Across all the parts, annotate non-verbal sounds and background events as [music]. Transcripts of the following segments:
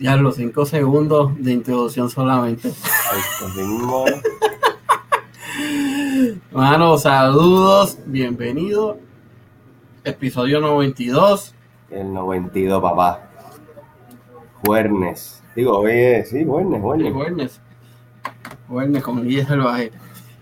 Ya los cinco segundos de introducción solamente. Mismo. Mano, saludos, bienvenido. Episodio 92. El 92, papá. Juernes. Digo, oye, sí, Juernes, Juernes. Juernes. Juernes con Guille Salvaje.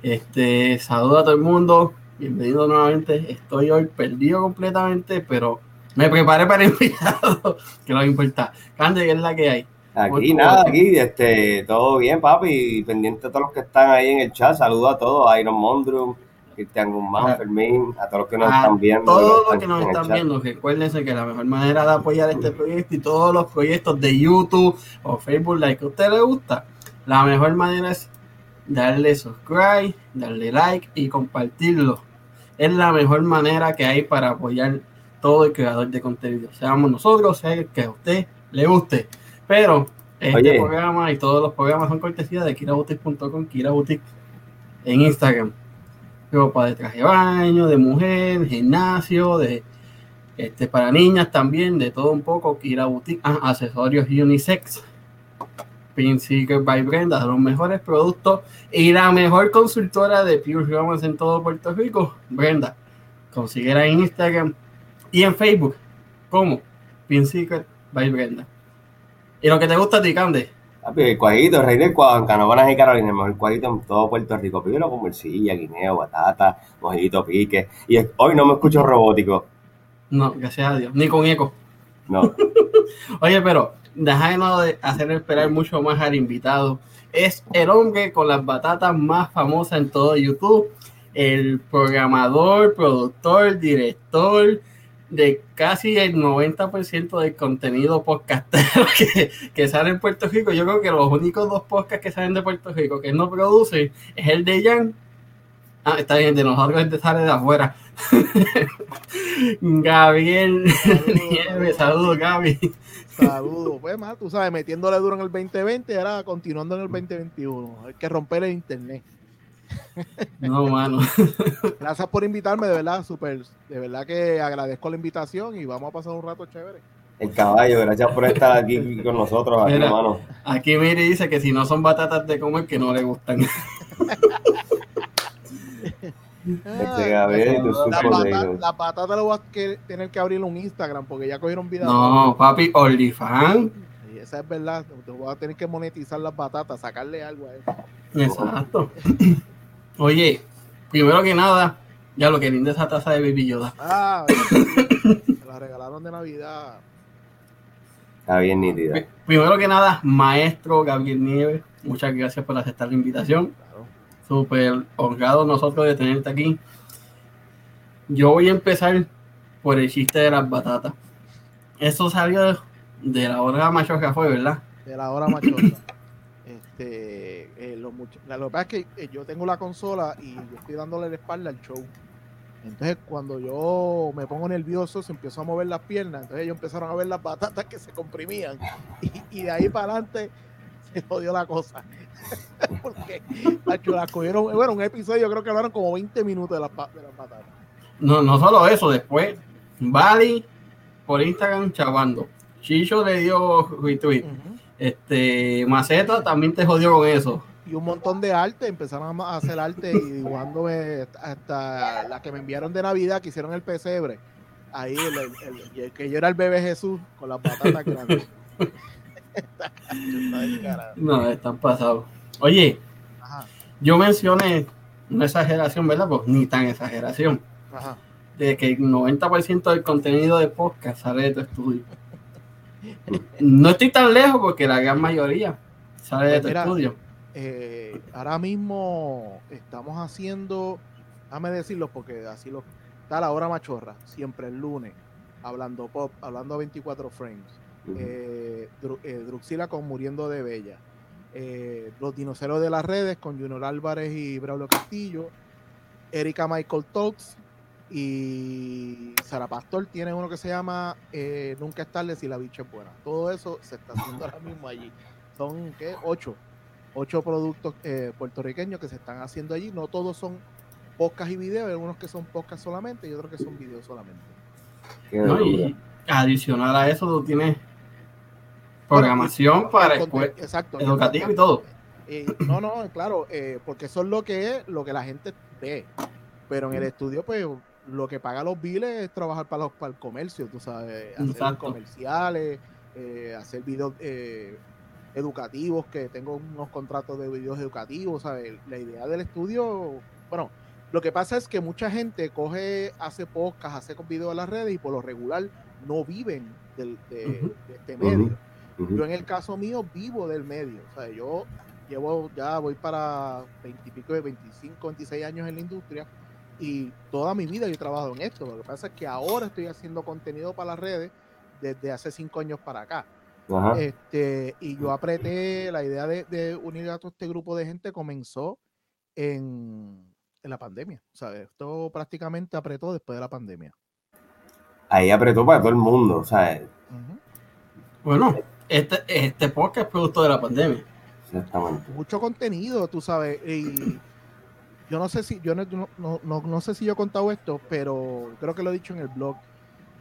Este, saludo a todo el mundo. Bienvenido nuevamente. Estoy hoy perdido completamente, pero me preparé para el [laughs] invitado, que no importa. Cande, ¿qué es la que hay? Aquí nada, aquí, este, todo bien, papi, pendiente a todos los que están ahí en el chat, saludo a todos, a Iron Mondrum, Cristian Guzmán, Fermín, a todos los que nos están viendo. Todos los que nos están viendo, recuérdense que la mejor manera de apoyar este proyecto y todos los proyectos de YouTube o Facebook, like que a usted le gusta, la mejor manera es darle subscribe, darle like y compartirlo. Es la mejor manera que hay para apoyar todo el creador de contenido. Seamos nosotros, sea que a usted le guste. Pero este programa y todos los programas son cortesía de kiraboutique.com, kiraboutique en Instagram. Ropa de traje de baño, de mujer, gimnasio, de este para niñas también, de todo un poco, Kira Boutique, ah, accesorios unisex. Pin Seeker by Brenda, los mejores productos y la mejor consultora de Pure Romance en todo Puerto Rico, Brenda. Consiguiera en Instagram y en Facebook, como Pin Seeker by Brenda. ¿Y lo que te gusta a ti, Cande? El cuadrito, el rey del cuadro, en Canovanas y Carolina, el mejor cuadrito en todo Puerto Rico. Primero con morcilla, guineo, batata, mojito, pique. Y hoy no me escucho robótico. No, gracias a Dios. Ni con eco. No. [laughs] Oye, pero déjanos de hacer esperar mucho más al invitado. Es el hombre con las batatas más famosas en todo YouTube. El programador, productor, director, de casi el 90% del contenido podcastero [laughs] que, que, sale en Puerto Rico. Yo creo que los únicos dos podcasts que salen de Puerto Rico que no produce es el de Jan. Ah, está bien, de nosotros este sale de afuera. [laughs] Gabriel Nieves, saludos Gaby. Saludos, pues más, tú sabes, metiéndole duro en el 2020 ahora continuando en el 2021. Hay que romper el internet. No, mano. [laughs] Gracias por invitarme, de verdad, súper. De verdad que agradezco la invitación y vamos a pasar un rato chévere. El caballo, gracias por estar aquí con nosotros, aquí, hermano. Aquí Miri dice que si no son batatas de comer, que no le gustan. Este Gabriel, la, patata, la patata lo vas a tener que abrir un Instagram porque ya cogieron vida. No, papi, OnlyFans. Y esa es verdad. Te voy a tener que monetizar las patatas, sacarle algo a eso. Exacto. [laughs] Oye, primero que nada, ya lo que linda esa taza de Baby Yoda. Ah, me la regalaron de Navidad. Está bien nítida. Primero que nada, maestro Gabriel Nieves, muchas gracias por aceptar la invitación. Claro. Súper honrado nosotros de tenerte aquí. Yo voy a empezar por el chiste de las batatas. Eso salió de la hora machorra, fue, ¿verdad? De la hora machorra. [clears throat] Este, eh, lo, que pasa es que eh, yo tengo la consola y yo estoy dándole la espalda al show. Entonces, cuando yo me pongo nervioso, se empezó a mover las piernas. Entonces, ellos empezaron a ver las batatas que se comprimían. Y, de ahí para adelante se jodió la cosa. [laughs] Porque las cogieron. Bueno, un episodio, creo que hablaron como 20 minutos de las, de las batatas. No, no solo eso, después, Bali por Instagram chavando. Chicho le dio retweet. Este, Maceta también te jodió con eso. Y un montón de arte, empezaron a hacer arte y dibujándome hasta la que me enviaron de Navidad, que hicieron el pesebre. Ahí, el, que yo era el bebé Jesús con las patatas grandes. [laughs] no, están pasados. Oye, yo mencioné una exageración, ¿verdad? Pues ni tan exageración. De que el 90% del contenido de podcast sale de tu estudio. [laughs] No estoy tan lejos porque la gran mayoría sale de pues tu estudio. Eh, ahora mismo estamos haciendo, déjame decirlo porque así lo está la hora machorra, siempre el lunes, hablando pop, hablando a 24 frames. Eh, eh, Druxila con Muriendo de Bella. los dinosaurios de las redes con Junior Álvarez y Braulio Castillo. Erika Michael Talks y Sara Pastor tiene uno que se llama Nunca es tarde si la bicha es buena. Todo eso se está haciendo ahora mismo allí. Son, ¿qué? Ocho. Ocho productos eh, puertorriqueños que se están haciendo allí. No todos son podcast y videos. Hay algunos que son podcast solamente y otros que son videos solamente. y adicional a eso, tú tienes Programación para exacto, educativo y todo. Eh, no, no, claro, eh, porque eso es lo que es lo que la gente ve. Pero en el estudio, pues, lo que paga los biles es trabajar para, los, para el comercio, tú sabes, hacer comerciales, eh, hacer videos educativos, que tengo unos contratos de videos educativos, ¿sabes? La idea del estudio, bueno, lo que pasa es que mucha gente coge, hace podcast, hace videos en las redes y por lo regular no viven de, este medio. Yo en el caso mío vivo del medio, o sea, yo llevo ya voy para 20 y pico de 25, 26 años en la industria y toda mi vida yo he trabajado en esto. Lo que pasa es que ahora estoy haciendo contenido para las redes desde hace 5 años para acá. Este, y yo apreté, la idea de, unir a todo este grupo de gente comenzó en, en la pandemia. O sea, esto prácticamente apretó después de la pandemia. Ahí apretó para todo el mundo, o sea. Bueno, este, este podcast es producto de la pandemia. Exactamente. Mucho contenido, tú sabes. Y yo no sé si, yo no, no, no, sé si yo he contado esto, pero creo que lo he dicho en el blog.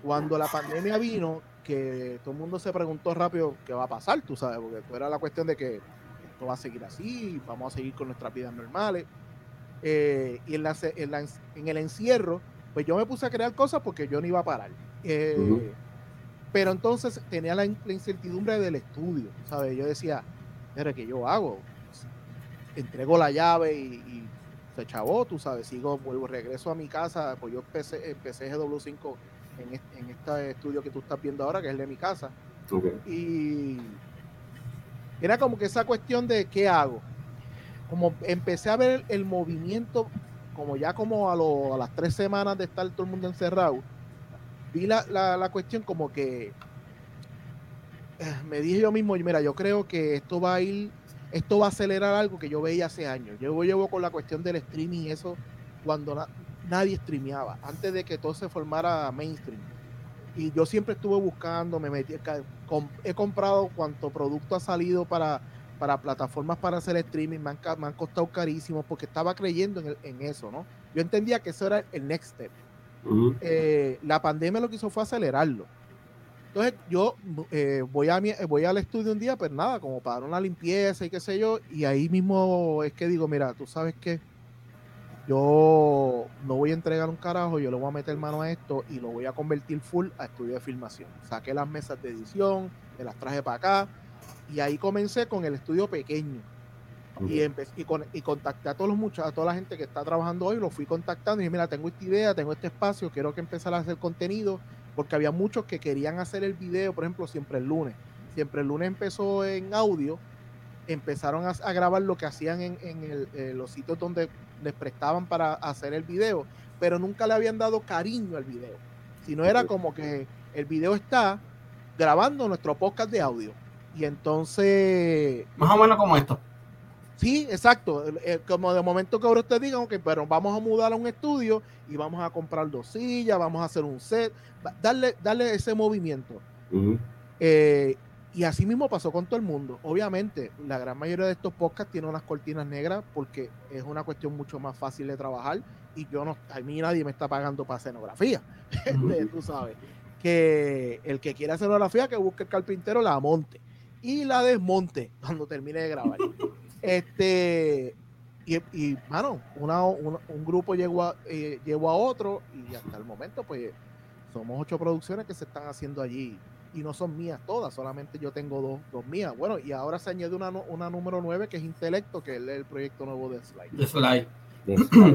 Cuando la pandemia vino, que todo el mundo se preguntó rápido qué va a pasar, tú sabes, porque era la cuestión de que esto va a seguir así, vamos a seguir con nuestras vidas normales. Eh, y en, la, en, el encierro, pues yo me puse a crear cosas porque yo no iba a parar. Eh, pero entonces tenía la, incertidumbre del estudio, ¿sabes? Yo decía, pero ¿qué yo hago? Entrego la llave y, se chavó, tú sabes, sigo, vuelvo, regreso a mi casa, pues yo empecé, empecé GW5 en, en este estudio que tú estás viendo ahora, que es el de mi casa. Y era como que esa cuestión de qué hago. Como empecé a ver el movimiento, como ya como a, a las tres semanas de estar todo el mundo encerrado, vi la, la, cuestión como que eh, me dije yo mismo, mira, yo creo que esto va a ir, esto va a acelerar algo que yo veía hace años. Yo llevo con la cuestión del streaming y eso cuando nadie streameaba, antes de que todo se formara mainstream. Y yo siempre estuve buscando, me metí, he comprado cuanto producto ha salido para, para plataformas para hacer streaming, me han, me han costado carísimo porque estaba creyendo en, en, eso, ¿no? Yo entendía que eso era el next step. Eh, la pandemia lo que hizo fue acelerarlo. Entonces yo eh, voy, a voy al estudio un día, pues nada, como para dar una limpieza y qué sé yo, y ahí mismo es que digo, mira, tú sabes que yo no voy a entregar un carajo, yo le voy a meter mano a esto y lo voy a convertir full a estudio de filmación. Saqué las mesas de edición, me las traje para acá y ahí comencé con el estudio pequeño. Y, y, con, y, contacté a todos los muchachos, a toda la gente que está trabajando hoy, lo fui contactando y dije, mira, tengo esta idea, tengo este espacio, quiero que empezara a hacer contenido, porque había muchos que querían hacer el video, por ejemplo, siempre el lunes. Siempre el lunes empezó en audio, empezaron a, grabar lo que hacían en, en, los sitios donde les prestaban para hacer el video, pero nunca le habían dado cariño al video, sino era como que el video está grabando nuestro podcast de audio. Y entonces... Más o menos como esto. Sí, exacto. Eh, como de momento que ahora ustedes digan, ok, pero vamos a mudar a un estudio y vamos a comprar dos sillas, vamos a hacer un set, darle, darle ese movimiento. Y así mismo pasó con todo el mundo. Obviamente, la gran mayoría de estos podcasts tienen unas cortinas negras porque es una cuestión mucho más fácil de trabajar y yo no, a mí nadie me está pagando para escenografía. [laughs] Este, tú sabes. Que el que quiera escenografía que busque el carpintero la monte y la desmonte cuando termine de grabar. [laughs] este y, y mano, una, un grupo llegó a, eh, llegó a otro y hasta el momento pues somos ocho producciones que se están haciendo allí y no son mías todas, solamente yo tengo dos, dos mías. Bueno, y ahora se añade una, una número nueve que es Intelecto, que es el proyecto nuevo de Slide. De Slide.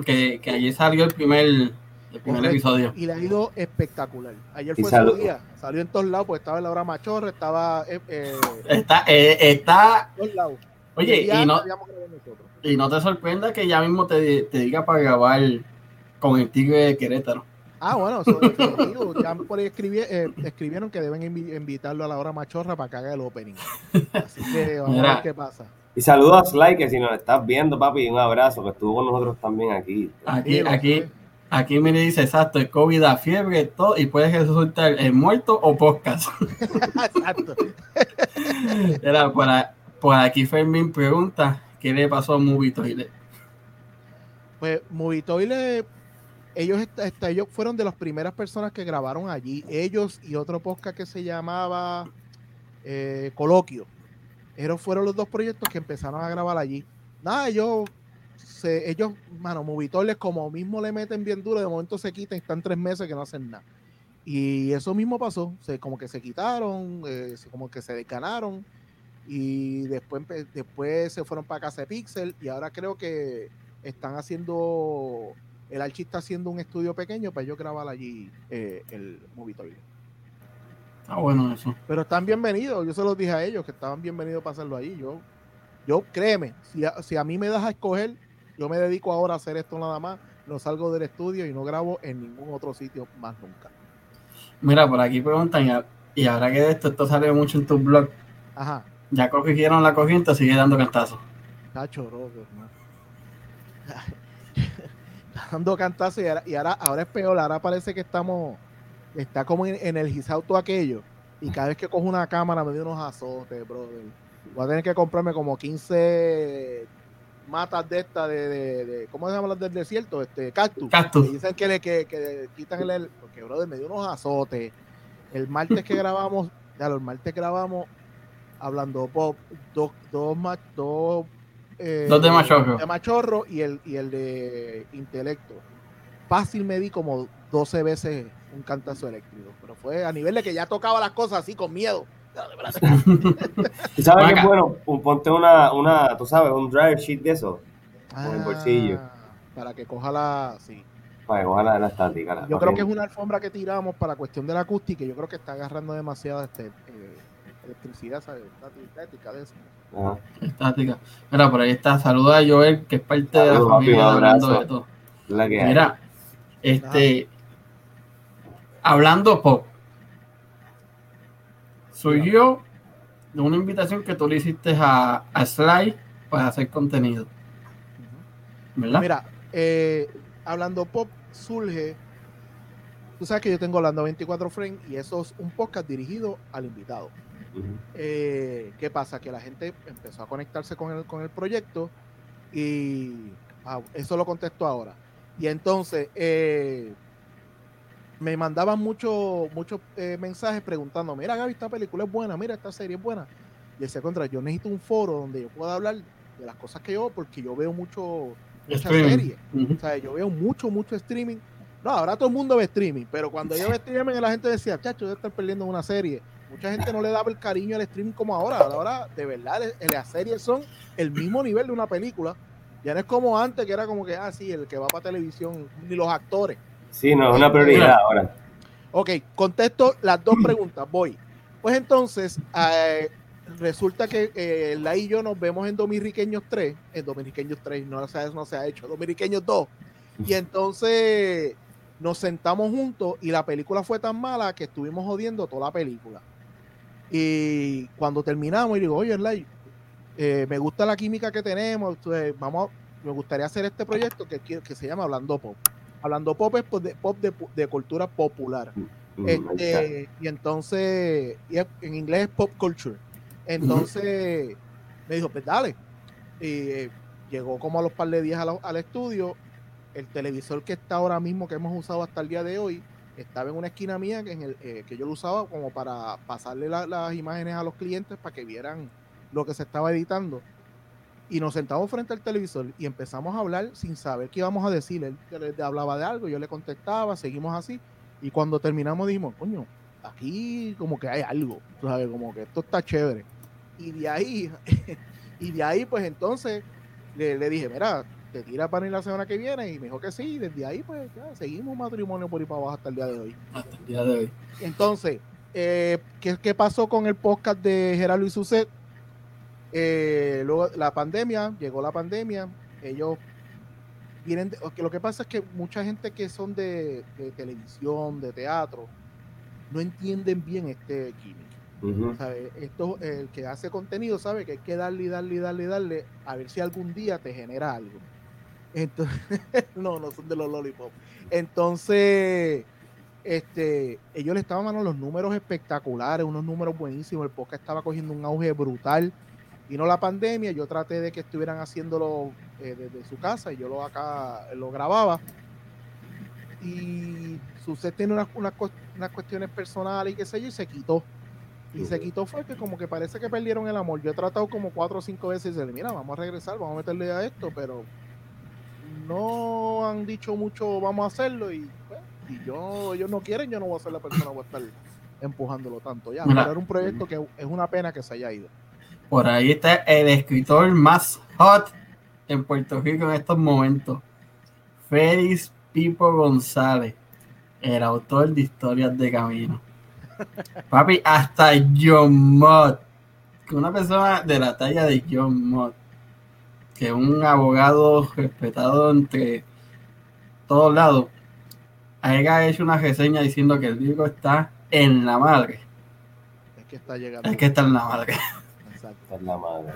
que, que allí salió el primer, el primer episodio. Y le ha ido espectacular. Ayer fue su día, salió en todos lados, pues estaba en la hora machorra, estaba... Eh, eh está, eh, está... Oye, y, no, y no te sorprenda que ya mismo te, te diga para grabar con el Tigre de Querétaro. Ah, bueno, eso ya por ahí eh, escribieron que deben invitarlo a la hora machorra para que haga el opening. Así que [laughs] vamos a ver qué pasa. Y saludos a Sly, que si nos estás viendo, papi, un abrazo, que estuvo con nosotros también aquí. Aquí, aquí, aquí me dice exacto, el COVID da fiebre, todo, y puedes resultar el muerto o podcast. [laughs] [laughs] exacto. Era por, aquí Fermín pregunta, ¿qué le pasó a Movitoile? Pues Movitoile ellos, ellos fueron de las primeras personas que grabaron allí. Ellos y otro podcast que se llamaba. eh, Coloquio. Esos fueron los dos proyectos que empezaron a grabar allí. Nada, ellos, ellos, mano, Movitoles como mismo le meten bien duro, de momento se quitan, están tres meses que no hacen nada. Y eso mismo pasó, se, como que se quitaron, eh, como que se descanaron y después, después se fueron para casa de Pixel y ahora creo que están haciendo, el Archie está haciendo un estudio pequeño para yo grabar allí eh, el Movitoile. Está bueno eso. Pero están bienvenidos, yo se los dije a ellos que estaban bienvenidos para hacerlo allí. Yo, yo créeme, si a, si a mí me das a escoger, yo me dedico ahora a hacer esto nada más, no salgo del estudio y no grabo en ningún otro sitio más nunca. Mira, por aquí preguntan, y ahora que de esto, esto sale mucho en tu blog. Ajá. Ya cogieron la corriente, sigue dando cantazos. Cacho, dando cantazos y, ahora, ahora, es peor, ahora parece que estamos, está como energizado todo aquello. Y cada vez que cojo una cámara me dio unos azotes, brother. Voy a tener que comprarme como 15 matas de estas de, de, ¿cómo se llama las del desierto? Este, cactus. Cactus. dicen que le que, quitan el, porque brother me dio unos azotes. El martes que grabamos, ya los martes grabamos hablando pop, dos, dos, dos, eh, dos de machorro. De machorro y el, y el de intelecto. Fácil me di como 12 veces un cantazo eléctrico, pero fue a nivel de que ya tocaba las cosas así con miedo. [laughs] ¿Tú sabes qué bueno? Ponte una, una, tú sabes, un driver sheet de eso. en el bolsillo. Ah, para que coja la. Sí. Para que coja la, la estática. yo creo que es una alfombra que tiramos para cuestión de la acústica. Yo creo que está agarrando demasiada este, eh, electricidad, Estática de eso. Estática. Mira, por ahí está. Saluda a Joel, que es parte de la familia hablando de todo. Mira, este. Hablando pop. Soy yo de una invitación que tú le hiciste a, a Sly para hacer contenido. ¿Verdad? Mira, eh, hablando pop surge. Tú sabes que yo tengo Hablando 24 Frames y eso es un podcast dirigido al invitado. Eh, ¿Qué pasa? Que la gente empezó a conectarse con el, con el proyecto y ah, eso lo contesto ahora. Y entonces eh, me mandaban muchos muchos eh, mensajes preguntando, mira Gaby, esta película es buena, mira, esta serie es buena. Y decía contra, yo necesito un foro donde yo pueda hablar de las cosas que yo, porque yo veo mucho, muchas series. O sea, yo veo mucho, mucho streaming. No, ahora todo el mundo ve streaming, pero cuando yo ve streaming la gente decía, chacho, yo estoy perdiendo una serie mucha gente no le daba el cariño al streaming como ahora. Ahora, de verdad, las series son el mismo nivel de una película. Ya no es como antes, que era como que, ah, sí, el que va para televisión, ni los actores. Sí, no, es una prioridad ahora. Ok, contesto las dos preguntas, voy. Pues entonces, eh, resulta que eh, la y yo nos vemos en Dominiqueños 3, en Dominiqueños 3, no, no se ha hecho, Dominiqueños 2. Y entonces nos sentamos juntos y la película fue tan mala que estuvimos jodiendo toda la película. Y cuando terminamos, y digo, oye, eh, me gusta la química que tenemos, vamos, me gustaría hacer este proyecto que, que se llama Hablando Pop. Hablando Pop es pues, de, pop de, cultura popular. Mm, mm, este, y entonces, y en inglés es pop culture. Entonces, me dijo, pues dale. Y eh, llegó como a los par de días al estudio. El televisor que está ahora mismo, que hemos usado hasta el día de hoy, estaba en una esquina mía que, en el, eh, que yo lo usaba como para pasarle las imágenes a los clientes para que vieran lo que se estaba editando. Y nos sentamos frente al televisor y empezamos a hablar sin saber qué íbamos a decir. Él, hablaba de algo, yo le contestaba, seguimos así. Y cuando terminamos dijimos, coño, aquí como que hay algo, sabes, como que esto está chévere. Y de ahí, [laughs] y de ahí pues entonces le dije, mira, te tira para ir la semana que viene y me dijo que sí, desde ahí pues ya seguimos matrimonio por ahí para abajo hasta el día de hoy. Hasta el día de hoy. Entonces, eh, ¿qué, pasó con el podcast de Gerardo y Suset? Eh, luego la pandemia, llegó la pandemia, ellos vienen, lo que pasa es que mucha gente que son de, televisión, de teatro, no entienden bien este químico. Esto, el que hace contenido sabe que hay que darle y darle y darle y darle a ver si algún día te genera algo. Entonces, [laughs] no, no son de los lollipop. Entonces, este, ellos le estaban dando los números espectaculares, unos números buenísimos. El podcast estaba cogiendo un auge brutal. Vino la pandemia, yo traté de que estuvieran haciéndolo eh, desde su casa y yo lo acá lo grababa. Y sucede tiene unas, unas, cuestiones personales y qué sé yo, y se quitó. Y se quitó fue que como que parece que perdieron el amor. Yo he tratado como cuatro o cinco veces y decirle, mira, vamos a regresar, vamos a meterle a esto, pero no han dicho mucho, vamos a hacerlo y, pues, yo, ellos no quieren, yo no voy a ser la persona que voy a estar empujándolo tanto ya. Pero era un proyecto que es una pena que se haya ido. Por ahí está el escritor más hot en Puerto Rico en estos momentos. Félix Pipo González, el autor de historias de camino. [laughs] Papi, hasta John Mott, una persona de la talla de John Mott, que un abogado respetado entre todos lados, haya hecho una reseña diciendo que el libro está en la madre. Es que está llegando. Es que está en la madre. Exacto. En la madre.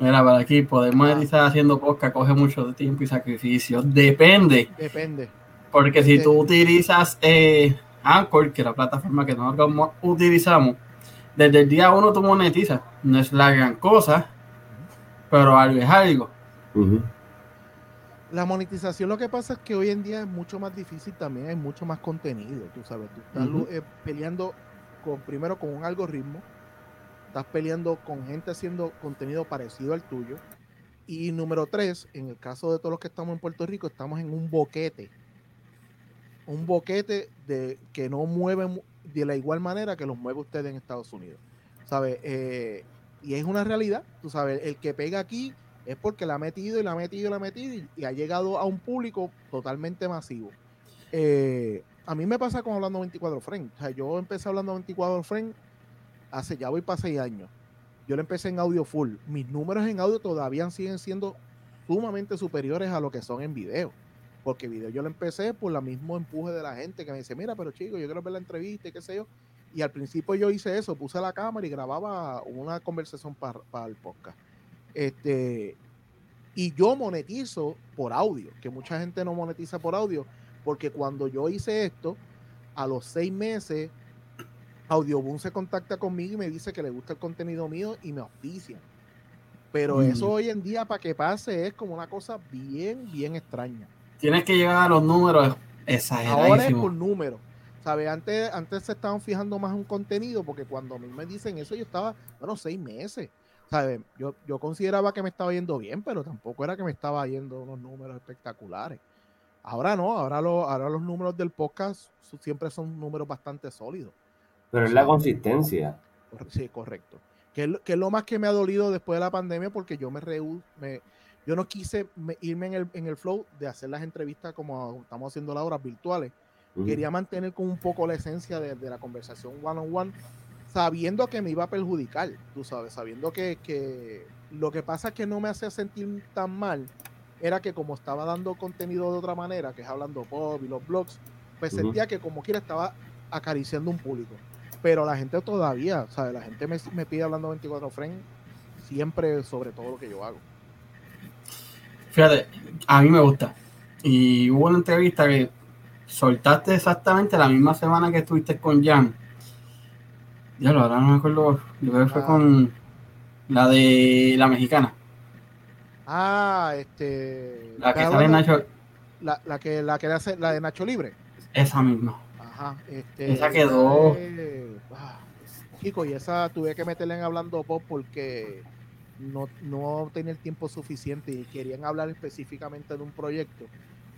Mira, para aquí podemos ah. estar haciendo podcast, coge mucho tiempo y sacrificio. Depende. Depende. Porque si tú utilizas eh, Anchor, que es la plataforma que nosotros utilizamos, desde el día uno tú monetizas. No es la gran cosa, pero algo es algo. La monetización lo que pasa es que hoy en día es mucho más difícil también, hay mucho más contenido, tú sabes, tú estás eh, peleando con, primero con un algoritmo, estás peleando con gente haciendo contenido parecido al tuyo, y número tres, en el caso de todos los que estamos en Puerto Rico, estamos en un boquete, un boquete de que no mueve de la igual manera que los mueve ustedes en Estados Unidos, ¿sabes? Eh, y es una realidad, tú sabes, el que pega aquí es porque la ha metido y la ha metido y la ha metido y, ha llegado a un público totalmente masivo. Eh, a mí me pasa con hablando 24 frames. O sea, yo empecé hablando 24 frames hace ya voy para seis años. Yo lo empecé en audio full. Mis números en audio todavía siguen siendo sumamente superiores a lo que son en video. Porque video yo lo empecé por el mismo empuje de la gente que me dice, mira, pero chico, yo quiero ver la entrevista y qué sé yo. Y al principio yo hice eso, puse la cámara y grababa una conversación para el podcast. Este, y yo monetizo por audio, que mucha gente no monetiza por audio, porque cuando yo hice esto, a los seis meses, Audioboom se contacta conmigo y me dice que le gusta el contenido mío y me auspician. Pero mm. eso hoy en día, para que pase, es como una cosa bien, bien extraña. Tienes que llegar a los números exagerados. Ahora es por números. ¿Sabe? Antes, antes se estaban fijando más en contenido, porque cuando a mí me dicen eso, yo estaba, bueno, seis meses. Yo, yo consideraba que me estaba yendo bien, pero tampoco era que me estaba yendo unos números espectaculares. Ahora no, ahora, lo, ahora los números del podcast siempre son números bastante sólidos. Pero es la consistencia. Sí, correcto. Que es, que es, lo más que me ha dolido después de la pandemia porque yo me, me yo no quise irme en el, en el flow de hacer las entrevistas como estamos haciendo las horas virtuales. Quería mantener con un poco la esencia de, de la conversación one on one sabiendo que me iba a perjudicar, tú sabes, sabiendo que, lo que pasa es que no me hacía sentir tan mal era que como estaba dando contenido de otra manera, que es hablando pop y los blogs, pues sentía que como quiera estaba acariciando un público. Pero la gente todavía, ¿sabes? La gente me, me pide hablando 24 frames siempre sobre todo lo que yo hago. Fíjate, a mí me gusta. Y hubo una entrevista que soltaste exactamente la misma semana que estuviste con Jan ya lo, ahora no me acuerdo. Yo creo que fue ah. con la de la mexicana. Ah, este. La que sale Nacho. La, la, que la que hace, la de Nacho Libre. Esa misma. Ajá. Este, esa quedó. Ah, chico, y esa tuve que meterle en hablando pop porque no, no tenía el tiempo suficiente y querían hablar específicamente de un proyecto.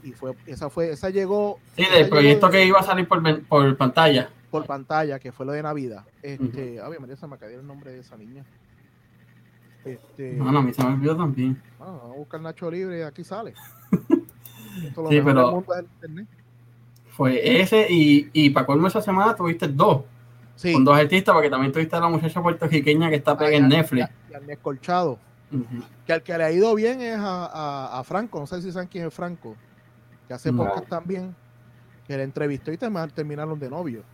Y fue, esa fue, esa llegó. Sí, del proyecto que iba a salir por, por pantalla por pantalla, que fue lo de Navidad. Este, obviamente se me cayó el nombre de esa niña. Este, no, a mí se me olvidó también. vamos a buscar Nacho Libre y aquí sale. [laughs] sí, pero fue ese y, y para colmo esa semana tuviste dos. Sí. Con dos artistas, porque también tuviste a la muchacha puertorriqueña que está pegada en Netflix. Y, Colchado. Que al que le ha ido bien es a, a, Franco, no sé si saben quién es Franco, que hace no. también, que le entrevistó y terminaron de novio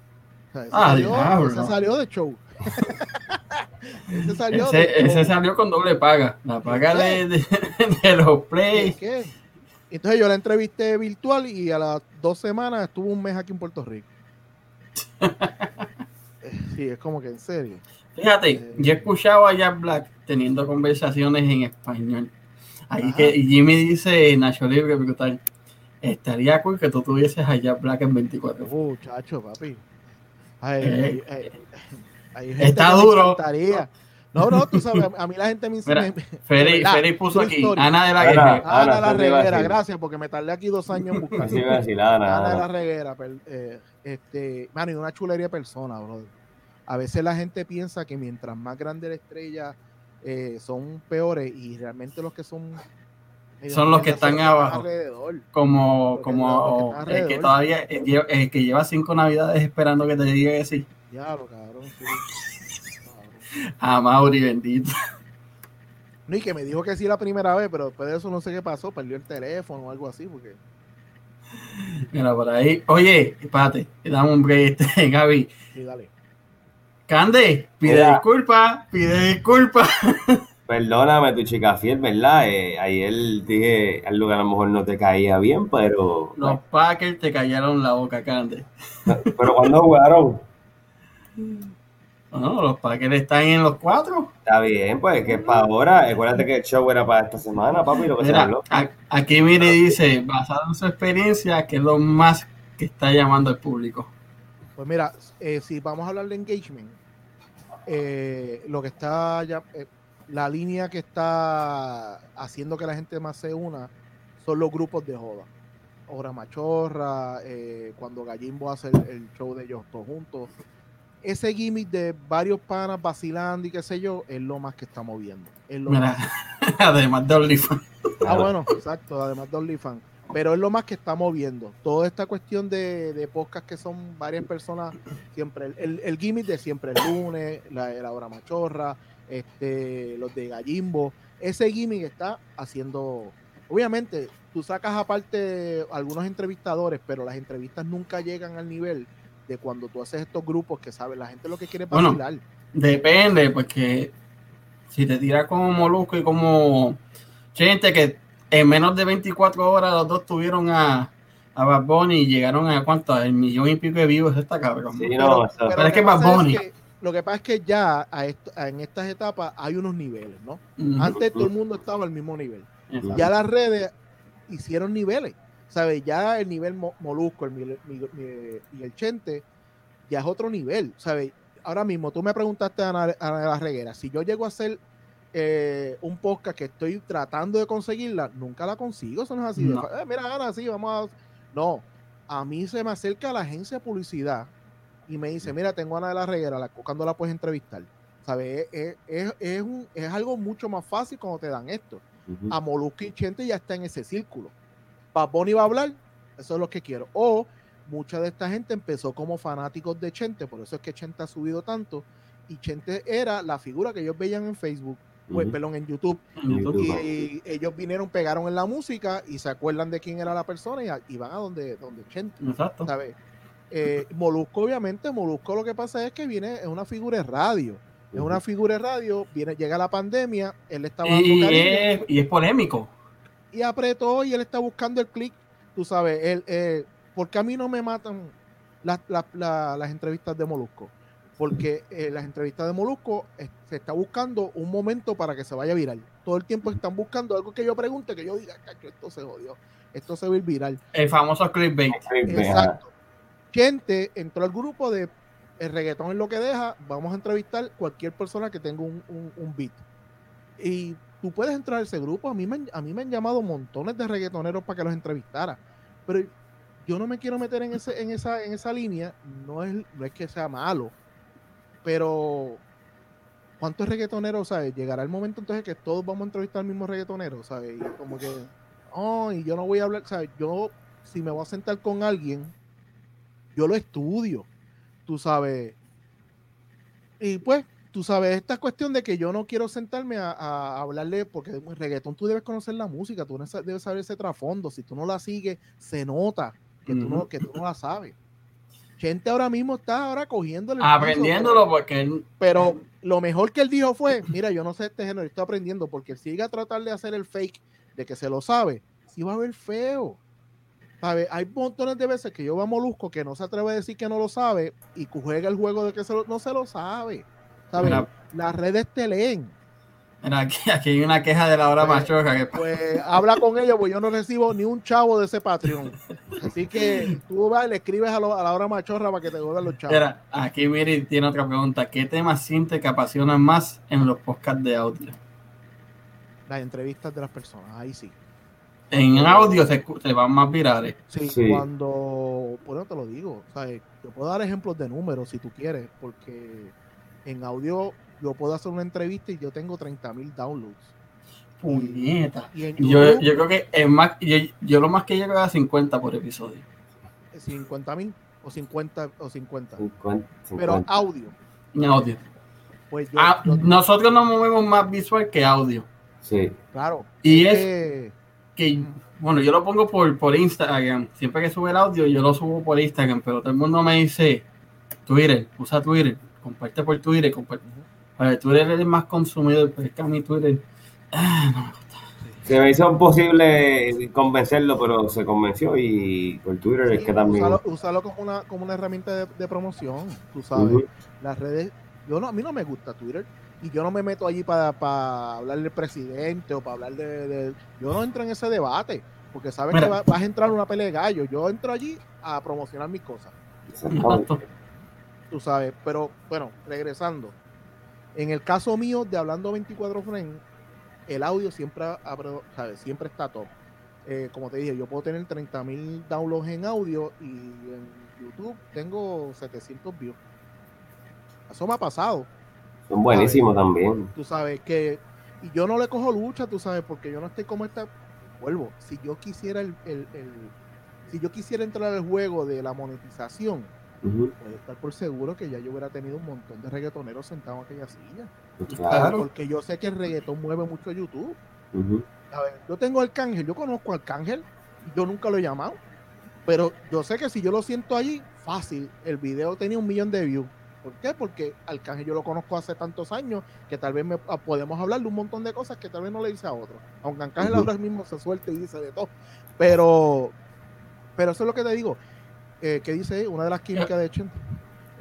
ese, ah, salió, salió de show. [laughs] ese, salió, ese, salió con doble paga. La paga de, de, los plays. Entonces yo la entrevisté virtual y a las dos semanas estuvo un mes aquí en Puerto Rico. [laughs] sí, es como que en serio. Fíjate, eh, yo he escuchado a Jack Black teniendo conversaciones en español. Ahí que Jimmy dice, Nacho Libre, estaría cool que tú tuvieses a Jack Black en 24. Muchacho, papi. Ay, Está duro. No, no, tú sabes, a mí la gente me dice. Feri, Feri puso aquí, Ana de la Reguera. Ana, de la Reguera, gracias, porque me tardé aquí dos años [laughs] en buscar. Ana, de la Reguera. Eh, este, mano, y una chulería de persona, bro. A veces la gente piensa que mientras más grande la estrella eh, son peores y realmente los que son son los que están abajo. Como, como el que todavía, el, que lleva cinco navidades esperando que te diga que sí. Ya, lo cabrón. Sí. A [laughs] Mauri, bendito. No, y que me dijo que sí la primera vez, pero después de eso no sé qué pasó, perdió el teléfono o algo así, porque. Mira, por ahí. Oye, espérate, dame un break, este, [laughs] Gaby. Sí, dale. Cande, pide disculpas, pide disculpas. [laughs] Perdóname, tu chica fiel, ¿verdad? Eh, ayer dije algo que a lo mejor no te caía bien, pero. Los Packers te callaron la boca, Cande. [laughs] Pero cuando jugaron. No, los Packers están en los cuatro. Está bien, pues que es para ahora. Acuérdate que el show era para esta semana, papi. Lo que Mira, aquí Mire dice, basado en su experiencia, que es lo más que está llamando al público. Pues mira, eh, si vamos a hablar de engagement, eh, lo que está ya, eh, la línea que está haciendo que la gente más se una son los grupos de joda. Hora Machorra, cuando Gallimbo hace el, el show de ellos todos juntos ese gimmick de varios panas vacilando y qué sé yo, es lo más que estamos viendo. [laughs] además de OnlyFans. Ah, bueno, exacto, además de OnlyFans. Pero es lo más que estamos viendo. Toda esta cuestión de, de podcast que son varias personas, siempre, el, el gimmick de siempre el lunes, la, la hora machorra, este, los de Gallimbo, ese gimmick está haciendo, obviamente, tú sacas aparte algunos entrevistadores, pero las entrevistas nunca llegan al nivel de cuando tú haces estos grupos que sabes, la gente lo que quiere es bueno, Depende, porque si te tiras como Molusco y como gente que en menos de 24 horas los dos tuvieron a, a Bad Bunny y llegaron a cuánto, el millón y pico de vivos esta cabrón. pero, es que Bad Bunny. Lo que pasa es que ya a en estas etapas hay unos niveles, ¿no? Antes todo el mundo estaba al mismo nivel. Ya las redes hicieron niveles. ¿sabes? Ya el nivel molusco el, y el chente ya es otro nivel, ¿sabes? Ahora mismo, tú me preguntaste a Ana, la Reguera, si yo llego a hacer eh, un podcast que estoy tratando de conseguirla, nunca la consigo, eso no es así. Eh, mira, Ana, sí, vamos a... No, a mí se me acerca la agencia de publicidad y me dice, mira, tengo a Ana de la Reguera, la, cuando la puedes entrevistar? ¿Sabes? Es, es, un, es, algo mucho más fácil cuando te dan esto. A Molusco y Chente ya está en ese círculo. Bad va a hablar, eso es lo que quiero. O mucha de esta gente empezó como fanáticos de Chente, por eso es que Chente ha subido tanto. Y Chente era la figura que ellos veían en Facebook, pues, perdón, en YouTube. Y, ellos vinieron, pegaron en la música y se acuerdan de quién era la persona y, van a donde, donde Chente. Exacto. Eh, Molusco, obviamente, Molusco lo que pasa es que viene, es una figura de radio. Es una figura de radio, viene, llega la pandemia, él estaba y, es, y es polémico y apretó y él está buscando el clic. Tú sabes, él, eh, porque a mí no me matan las entrevistas de Molusco? Porque eh, las entrevistas de Molusco se está buscando un momento para que se vaya viral. Todo el tiempo están buscando algo que yo pregunte, que yo diga, que esto se jodió, esto se va a ir viral. El famoso clickbait. Exacto. Gente entró al grupo de el reggaetón es lo que deja, vamos a entrevistar cualquier persona que tenga un, un, beat. Y tú puedes entrar a ese grupo. A mí, me, a mí me han llamado montones de reggaetoneros para que los entrevistara. Pero yo no me quiero meter en, ese, en, esa, en esa línea. No es, no es que sea malo. Pero, ¿cuántos reggaetoneros, sabes? Llegará el momento entonces que todos vamos a entrevistar al mismo reggaetonero, ¿sabes? Y como que, oh, y yo no voy a hablar, ¿sabes? Yo, si me voy a sentar con alguien, yo lo estudio, tú sabes. Y pues, tú sabes, esta cuestión de que yo no quiero sentarme a, hablarle, porque en reggaetón tú debes conocer la música, tú debes saber ese trasfondo, si tú no la sigues, se nota que, tú, no, que tú no la sabes. Gente ahora mismo está ahora cogiéndole. Aprendiéndolo porque... Pero lo mejor que él dijo fue, mira, yo no sé este género, estoy aprendiendo, porque si sigue a tratar de hacer el fake de que se lo sabe, sí va a ver feo. ¿Sabe? Hay montones de veces que yo veo a Molusco que no se atreve a decir que no lo sabe y juega el juego de que no se lo sabe. ¿sabes? Las redes te leen. aquí, aquí, hay una queja de la hora pues, machoca. Que... Pues habla con ellos, pues yo no recibo ni un chavo de ese Patreon. Así que tú vas y le escribes a, lo, a la hora machorra para que te devuelvan los chavos. Mira, aquí Miri tiene otra pregunta. ¿Qué temas siente que apasionan más en los podcasts de audio? Las entrevistas de las personas, ahí sí. En audio se, se van más virales. Sí, sí, cuando, bueno, te lo digo, ¿sabes? Yo puedo dar ejemplos de números si tú quieres, porque en audio yo puedo hacer una entrevista y yo tengo 30 mil downloads. Puñeta. yo, yo, creo que es más, yo, yo, lo más que llego a 50 por episodio. 50 mil o 50 o 50. Pero audio. En audio. Pues ah, nosotros nos movemos más visual que audio. Sí. Claro. Y es que, bueno, yo lo pongo por, por Instagram. Siempre que sube el audio, yo lo subo por Instagram, pero todo el mundo me dice, Twitter, usa Twitter, comparte por Twitter, comparte. Para Twitter es más consumido, pero es que a mí Twitter ah, no me gusta. Se me hizo imposible convencerlo, pero se convenció y por Twitter es que también... Usarlo, como, una, como una herramienta de, promoción, tú sabes. Las redes, yo no, a mí no me gusta Twitter y yo no me meto allí para, para hablar del presidente o para hablar de, Yo no entro en ese debate, porque sabes que vas a entrar en una pelea de gallo. Yo entro allí a promocionar mis cosas. Tú sabes, pero bueno, regresando. En el caso mío de Hablando 24 Frames, el audio siempre, ¿sabes? siempre está top. Eh, como te dije, yo puedo tener 30 mil downloads en audio y en YouTube tengo 700 views. Eso me ha pasado. Son buenísimos también. Tú sabes que, y yo no le cojo lucha, tú sabes, porque yo no estoy como esta, vuelvo, si yo quisiera el, el, si yo quisiera entrar al juego de la monetización, puede estar por seguro que ya yo hubiera tenido un montón de reggaetoneros sentados en aquella silla. Pues claro. Porque yo sé que el reggaetón mueve mucho YouTube. a ver, yo tengo Arcángel, yo conozco al Arcángel, yo nunca lo he llamado, pero yo sé que si yo lo siento allí, fácil, el video tenía un millón de views. ¿Por qué? Porque Arcángel yo lo conozco hace tantos años que tal vez me, ah, podemos hablar de un montón de cosas que tal vez no le dice a otro. Aunque Arcángel ahora mismo se suelte y dice de todo. Pero, pero eso es lo que te digo. Eh, que dice una de las químicas de Chen.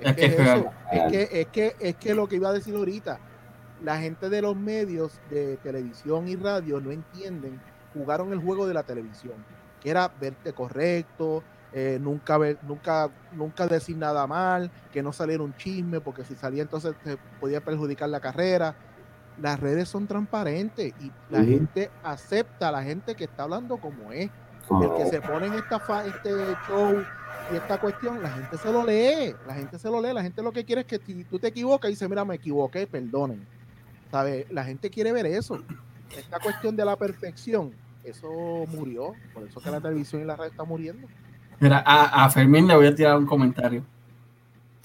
Es, que es, eso. Es que, es, que, es que lo que iba a decir ahorita, la gente de los medios de televisión y radio no entienden, jugaron el juego de la televisión, que era verte correcto, eh, nunca, ver, nunca, nunca decir nada mal, que no saliera un chisme, porque si salía entonces te podía perjudicar la carrera. Las redes son transparentes y la gente acepta a la gente que está hablando como es. El que se pone en esta este show y esta cuestión, la gente se lo lee, la gente se lo lee, la gente lo que quiere es que si tú te equivocas y dice, mira, me equivoqué, perdonen. ¿Sabe? La gente quiere ver eso. Esta cuestión de la perfección, eso murió, por eso que la televisión y la red están muriendo. Mira, a, Fermín le voy a tirar un comentario.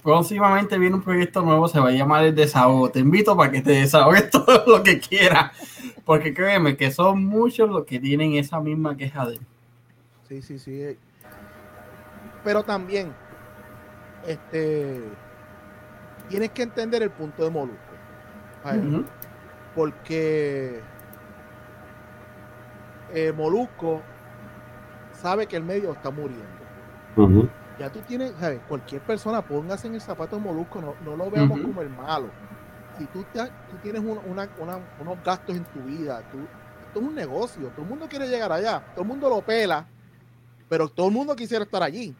Próximamente viene un proyecto nuevo, se va a llamar El Desahogo. Te invito para que te desahogues [laughs] todo lo que quieras. Porque créeme que son muchos los que tienen esa misma queja de Sí, sí, sí. Pero también, este, tienes que entender el punto de Molusco. Porque eh, Molusco sabe que el medio está muriendo. Ya tú tienes, ¿sabes? cualquier persona, póngase en el zapato de Molusco, no, no lo veamos como el malo. Si tú, tú tienes unos gastos en tu vida, tú, esto es un negocio, todo el mundo quiere llegar allá, todo el mundo lo pela, pero todo el mundo quisiera estar allí.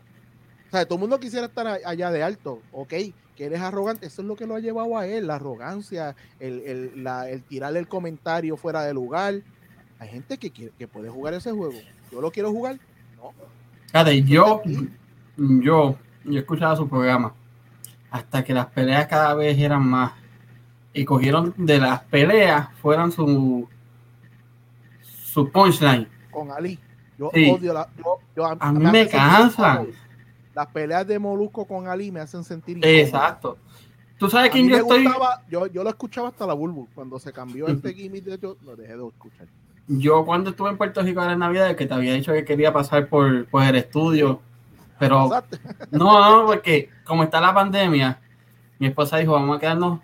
O sea, todo el mundo quisiera estar allá de alto, ok, que eres arrogante, eso es lo que lo ha llevado a él, la arrogancia, el, el, la, el tirarle el comentario fuera de lugar. Hay gente que, quiere, que puede jugar ese juego. Yo lo quiero jugar, yo, yo, yo escuchaba su programa hasta que las peleas cada vez eran más. Y cogieron de las peleas fueran su su punchline. Con Ali. Yo odio la a, mí me, cansan. las peleas de Molusco con Ali me hacen sentir exacto. Tú sabes quién yo estoy yo, yo lo escuchaba hasta la Bulbu cuando se cambió [laughs] este gimmick de yo lo dejé de escuchar yo cuando estuve en Puerto Rico en Navidad, que te había dicho que quería pasar por, por el estudio, pero [laughs] no, no, porque como está la pandemia, mi esposa dijo, vamos a quedarnos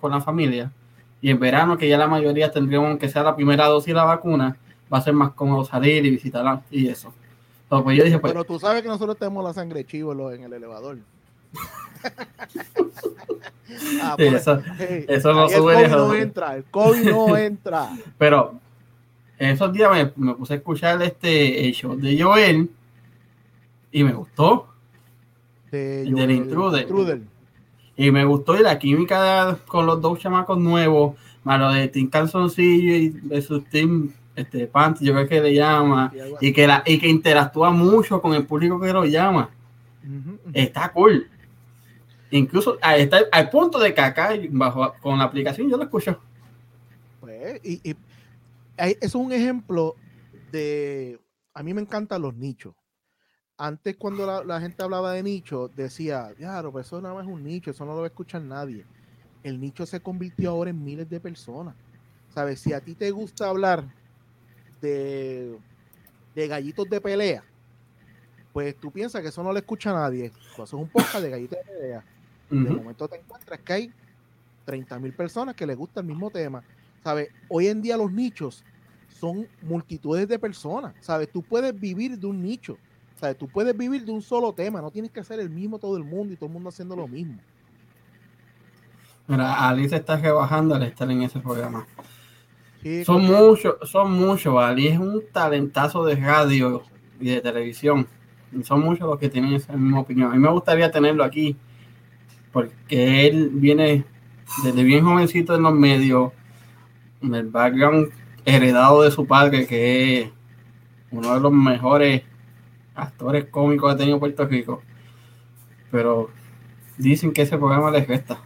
con la familia. Y en verano, que ya la mayoría tendríamos que sea la primera dosis de la vacuna, va a ser más cómodo salir y visitarla y eso. pues yo dije, pues, pero tú sabes que nosotros tenemos la sangre chivo en el elevador. [laughs] Ah, Sí, pues, eso, hey, eso no ahí el sube COVID no entra, el COVID no [laughs] entra. Pero en esos días me, me puse a escuchar este el show de Joel y me gustó. De Del intruder. Y me gustó y la química de- con los dos chamacos nuevos, más lo de Team Calzoncillo y versus Team este, Panty, yo creo que le llama, Y que, la, y que interactúa mucho con el público que lo llama. Está cool. Incluso está al punto de que acá bajo, con la aplicación yo lo escucho. Pues, y, eso es un ejemplo de. A mí me encantan los nichos. Antes, cuando la, la gente hablaba de nicho, decía, claro, pues eso nada más es un nicho, eso no lo va a escuchar nadie. El nicho se convirtió ahora en miles de personas. ¿Sabes? Si a ti te gusta hablar de, de gallitos de pelea, pues tú piensas que eso no le escucha a nadie. Pues eso es un podcast de gallitos de pelea de momento te encuentras que hay 30 mil personas que les gusta el mismo tema. ¿Sabes? Hoy en día los nichos son multitudes de personas. ¿Sabes? Tú puedes vivir de un nicho. ¿Sabes? Tú puedes vivir de un solo tema. No tienes que hacer el mismo todo el mundo y todo el mundo haciendo lo mismo. Mira, Ali se está rebajando al estar en ese programa. Sí, Son muchos, son muchos. Ali es un talentazo de radio y de televisión. Y son muchos los que tienen esa misma opinión. A mí me gustaría tenerlo aquí, porque él viene desde bien jovencito en los medios, en el background heredado de su padre, que es uno de los mejores actores cómicos que ha tenido Puerto Rico. Pero dicen que ese programa les resta.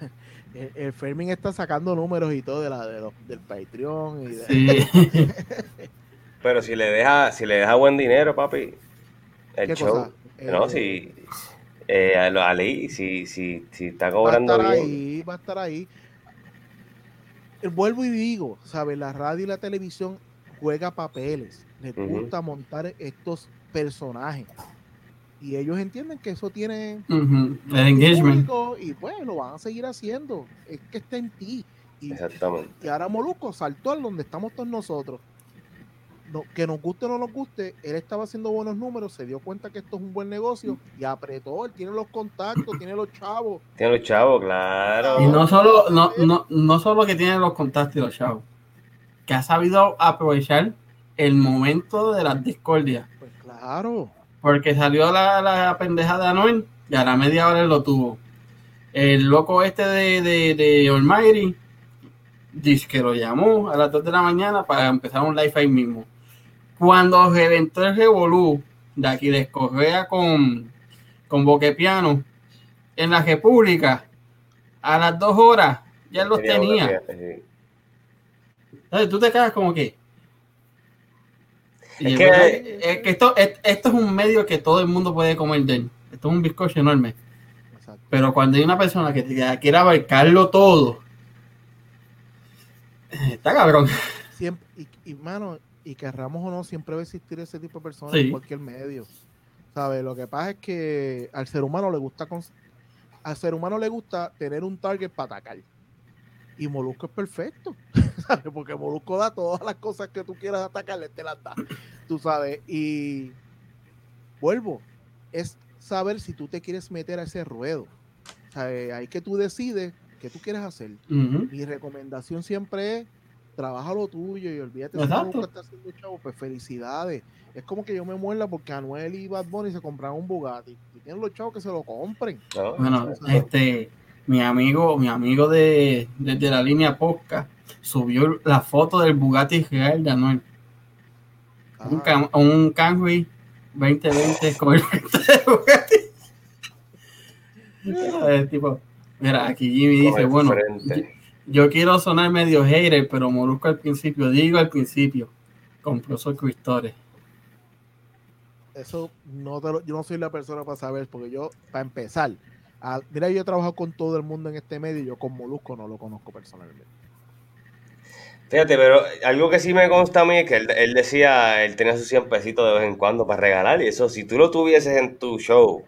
[laughs] el, el Fermín está sacando números y todo de la, de los- del Patreon. Y de- Sí. [laughs] Pero si le deja, si le deja buen dinero, papi, el ¿Qué show. cosa? no, Eh, si eh, a lo- a Lee, si, si, si está va a cobrando estar bien. ahí, va a estar ahí. Eh, Vuelvo y digo, ¿sabes? La radio y la televisión juega papeles. Les gusta montar estos personajes. Y ellos entienden que eso tiene El engagement. y pues lo van a seguir haciendo. Es que está en ti. Y, Exactamente. y ahora Molusco saltó al donde estamos todos nosotros. No- que nos guste o no nos guste, él estaba haciendo buenos números, se dio cuenta que esto es un buen negocio y apretó, él tiene los contactos, tiene los chavos. Tiene los chavos, claro. Y no solo, no, no, no solo que tiene los contactos y los chavos, que ha sabido aprovechar el momento de las discordias. Pues claro. Porque salió la, la pendeja de Anuel y a la media hora él lo tuvo. El loco este de, de, de Almighty dice que lo llamó a las 2 de la mañana para empezar un live ahí mismo. Cuando reventó el revolú de aquí de Correa con, con Boquepiano en la República, a las dos horas ya los Tenía tenía. Entonces tú te quedas como que. Es que- verdad, es que esto, es- esto es un medio que todo el mundo puede comer de él. Esto es un bizcocho enorme. Exacto. Pero cuando hay una persona que quiere abarcarlo todo, eh, está cabrón. Siempre, y, y, mano, y querramos o no, siempre va a existir ese tipo de personas Sí. en cualquier medio. ¿Sabes? Lo que pasa es que al ser humano le gusta al ser humano le gusta tener un target para atacar. Y Molusco es perfecto. [laughs] ¿Sabes? Porque Molusco da todas las cosas que tú quieras atacarle, te las da. Tú sabes. Y vuelvo. Es saber si tú te quieres meter a ese ruedo. ¿Sabes? Ahí que tú decides qué tú quieres hacer. Mi recomendación siempre es trabaja lo tuyo y olvídate Exacto. Molusco está haciendo chavo, pues felicidades. Es como que yo me muerda porque Anuel y Bad Bunny se compraron un Bugatti. Y tienen los chavos que se lo compren. ¿no? Bueno, este, mi amigo, mi amigo de, desde la línea Posca subió la foto del Bugatti Real de Anuel. Un, Ah, Cam- un Camry 2020 con el de Bugatti. [laughs] El tipo, mira, aquí Jimmy dice, bueno. Yo, quiero sonar medio hater, pero Molusco al principio, digo al principio, compró sus cristores. eso no te lo- yo no soy la persona para saber, porque yo, para empezar, a- mira, yo he trabajado con todo el mundo en este medio y yo con Molusco no lo conozco personalmente. Fíjate, pero algo que sí me consta a mí es que él, él decía, él tenía sus 100 pesitos de vez en cuando para regalar y eso, si tú lo tuvieses en tu show,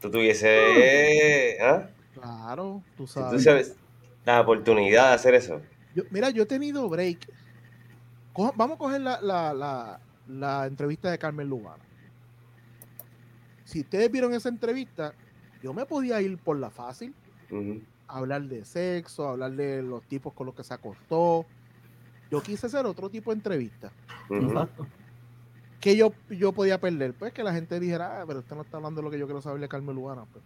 tú tuvieses, ¿ah? Claro, tú Si tú sabes. La oportunidad de hacer eso. Yo- mira, yo he tenido break. Vamos a coger la, la, la, la entrevista de Carmen Lugano. si ustedes vieron esa entrevista, yo me podía ir por la fácil, hablar de sexo, hablar de los tipos con los que se acostó. Yo quise hacer otro tipo de entrevista. Exacto. Que yo, yo podía perder, pues que la gente dijera, ah, pero usted no está hablando de lo que yo quiero saber de Carmen Lugana. Pues,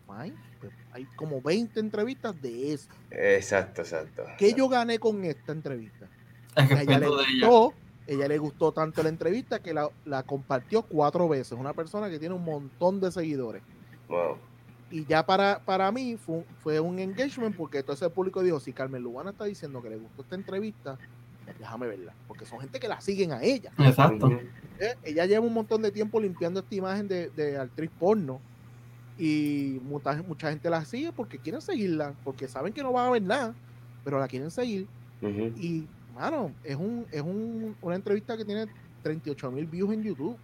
pues hay como 20 entrevistas de eso. Exacto, exacto. ¿Qué yo gané con esta entrevista? a ella le gustó, ella. le gustó tanto la entrevista que la, la, compartió cuatro veces. Una persona que tiene un montón de seguidores. Wow y ya para, para mí fue, fue un engagement porque todo ese público dijo, si Carmen Lugana está diciendo que le gustó esta entrevista, déjame verla, porque son gente que la siguen a ella. Exacto. Eh, ella lleva un montón de tiempo limpiando esta imagen de, de actriz porno y mucha, mucha gente la sigue porque quieren seguirla, porque saben que no van a ver nada, pero la quieren seguir. Y, mano, es, un, es un, una entrevista que tiene 38 mil views en YouTube.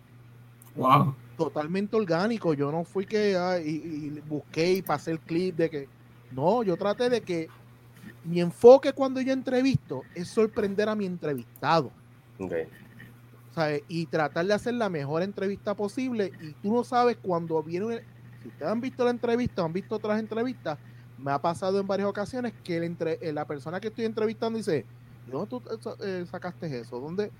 Wow totalmente orgánico. Yo no fui que y, busqué y pasé el clip de que. No, yo traté de que mi enfoque cuando yo entrevisto es sorprender a mi entrevistado. Y tratar de hacer la mejor entrevista posible. Y tú no sabes cuando viene. Si ustedes han visto la entrevista o han visto otras entrevistas, me ha pasado en varias ocasiones que el entre, eh, la persona que estoy entrevistando dice: ¿Dónde tú eh, sacaste eso? ¿Dónde?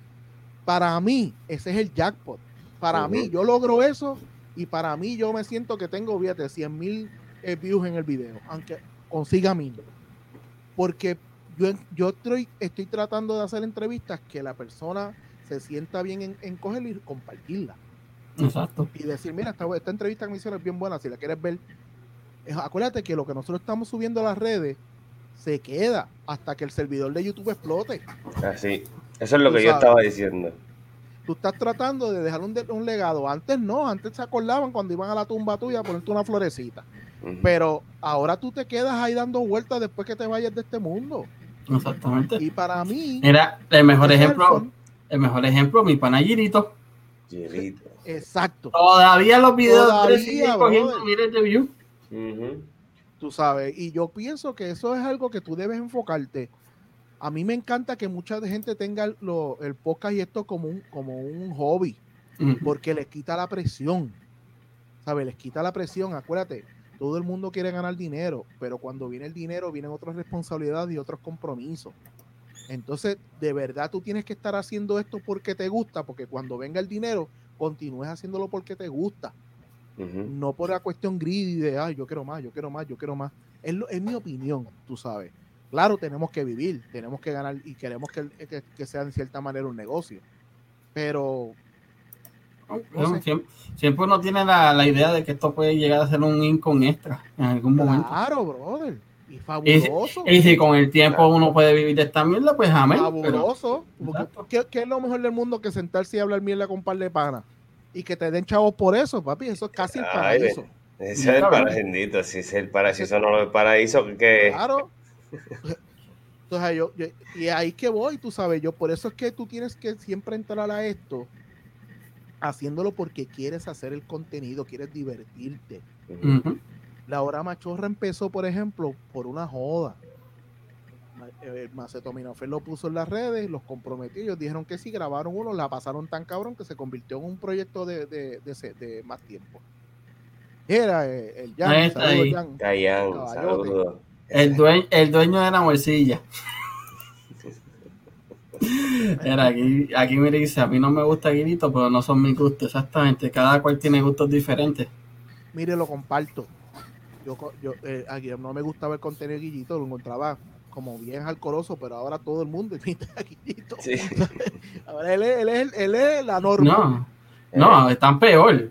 Para mí, ese es el jackpot. Para mí, yo logro eso y para mí yo me siento que tengo, fíjate, 100 mil eh, views en el video, aunque consiga mil. Porque yo, yo estoy, estoy tratando de hacer entrevistas que la persona se sienta bien en, en cogerla y compartirla. Exacto. Y decir, mira, esta, esta entrevista que me hicieron es bien buena, si la quieres ver. acuérdate que lo que nosotros estamos subiendo a las redes se queda hasta que el servidor de YouTube explote. Así. Eso es lo que yo estaba diciendo tú estás tratando de dejar un, legado. Antes no, antes se acordaban cuando iban a la tumba tuya a ponerte una florecita. Pero ahora tú te quedas ahí dando vueltas después que te vayas de este mundo. Exactamente. Y para mí. Mira, el mejor ejemplo, el mejor ejemplo, mi pana Girito. Exacto. Todavía los videos Todavía, cogiendo miles de views. Tú sabes, y yo pienso que eso es algo que tú debes enfocarte a mí me encanta que mucha gente tenga el podcast y esto como un, como un hobby, porque les quita la presión, ¿sabes? Les quita la presión, acuérdate, todo el mundo quiere ganar dinero, pero cuando viene el dinero vienen otras responsabilidades y otros compromisos. Entonces, de verdad tú tienes que estar haciendo esto porque te gusta, porque cuando venga el dinero, continúes haciéndolo porque te gusta. No por la cuestión greedy de, ay, yo quiero más, yo quiero más, yo quiero más. Es, es mi opinión, tú sabes. Claro, tenemos que vivir, tenemos que ganar y queremos que, que, sea en cierta manera un negocio. Pero siempre, uno tiene la, idea de que esto puede llegar a ser un income extra en algún momento. Claro, brother. Y fabuloso. Y, si con el tiempo uno puede vivir de esta mierda, pues amén. Fabuloso. ¿Qué, es lo mejor del mundo que sentarse y hablar mierda con un par de panas? Y que te den chavos por eso, papi. Eso es casi el paraíso. Ese es el paraíso, si es el paraíso, no el paraíso que... Claro. Entonces, yo, y ahí que voy, tú sabes, yo por eso es que tú tienes que siempre entrar a esto haciéndolo porque quieres hacer el contenido, quieres divertirte. La hora machorra empezó, por ejemplo, por una joda. El Macetominofel lo puso en las redes, los comprometió, ellos dijeron que sí, grabaron uno, la pasaron tan cabrón que se convirtió en un proyecto de, de, de, más tiempo. Era eh, el Jan, saludos, el dueño, el dueño de la bolsilla. Era aquí, aquí me dice, a mí no me gusta Guirito, pero no son mis gustos, exactamente. Cada cual tiene gustos diferentes. Mire, lo comparto. Yo, yo eh, no me gustaba el contenido de Guillito, lo encontraba como bien alcoroso, pero ahora todo el mundo [laughs] imita a Guillito. [laughs] ahora él es, él, es, él es, la norma. No, no, están peor.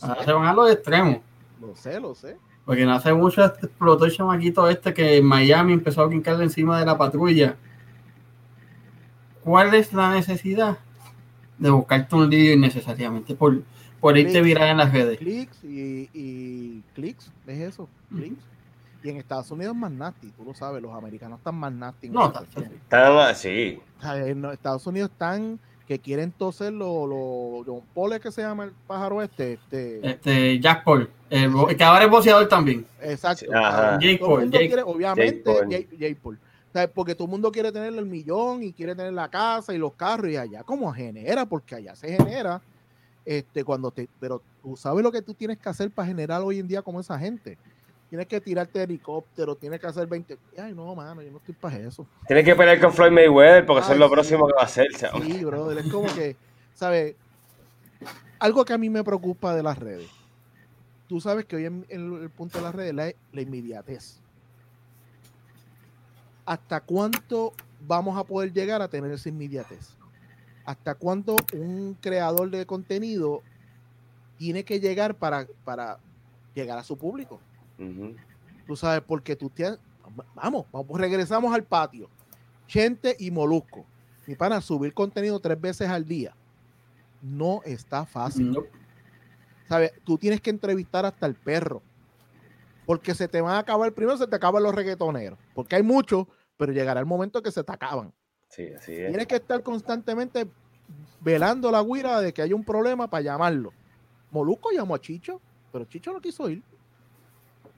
ahora se van a los extremos. Lo sé, lo sé. Porque no hace mucho explotó el chamaquito este que en Miami empezó a brincarle encima de la patrulla. ¿Cuál es la necesidad de buscarte un lío innecesariamente por, por irte viral en las redes? Clics y, y clics, ¿ves eso? Clics. Y en Estados Unidos es más nasty, tú lo sabes, los americanos están más nasty. No, están así. En Estados Unidos están que quieren toser los lo, John Paul que se llama el pájaro este este, este Jack Paul el, que ahora es boxeador también exacto Jake Paul, obviamente Jake Paul, porque todo el mundo quiere tener el millón y quiere tener la casa y los carros y allá como genera porque allá se genera Este, cuando te, pero tú sabes lo que tú tienes que hacer para generar hoy en día como esa gente. Tienes que tirarte helicóptero, tienes que hacer 20. Ay, no, mano, yo no estoy para eso. Tienes que pelear con Floyd Mayweather porque eso es lo próximo que va a hacer, chaval. Sí, brother, es como que, ¿sabes? Algo que a mí me preocupa de las redes. Tú sabes que hoy en, el punto de las redes la, la inmediatez. ¿Hasta cuánto vamos a poder llegar a tener esa inmediatez? ¿Hasta cuánto un creador de contenido tiene que llegar para, para llegar a su público? Tú sabes, porque tú tienes. Vamos, vamos, regresamos al patio. Chente y Molusco. Y para subir contenido tres veces al día. No está fácil. ¿Sabes? Tú tienes que entrevistar hasta el perro. Porque se te van a acabar, primero se te acaban los reggaetoneros. Porque hay muchos, pero llegará el momento que se te acaban. Sí, así es. Tienes que estar constantemente velando la guira de que hay un problema para llamarlo. Molusco llamó a Chicho, pero Chicho no quiso ir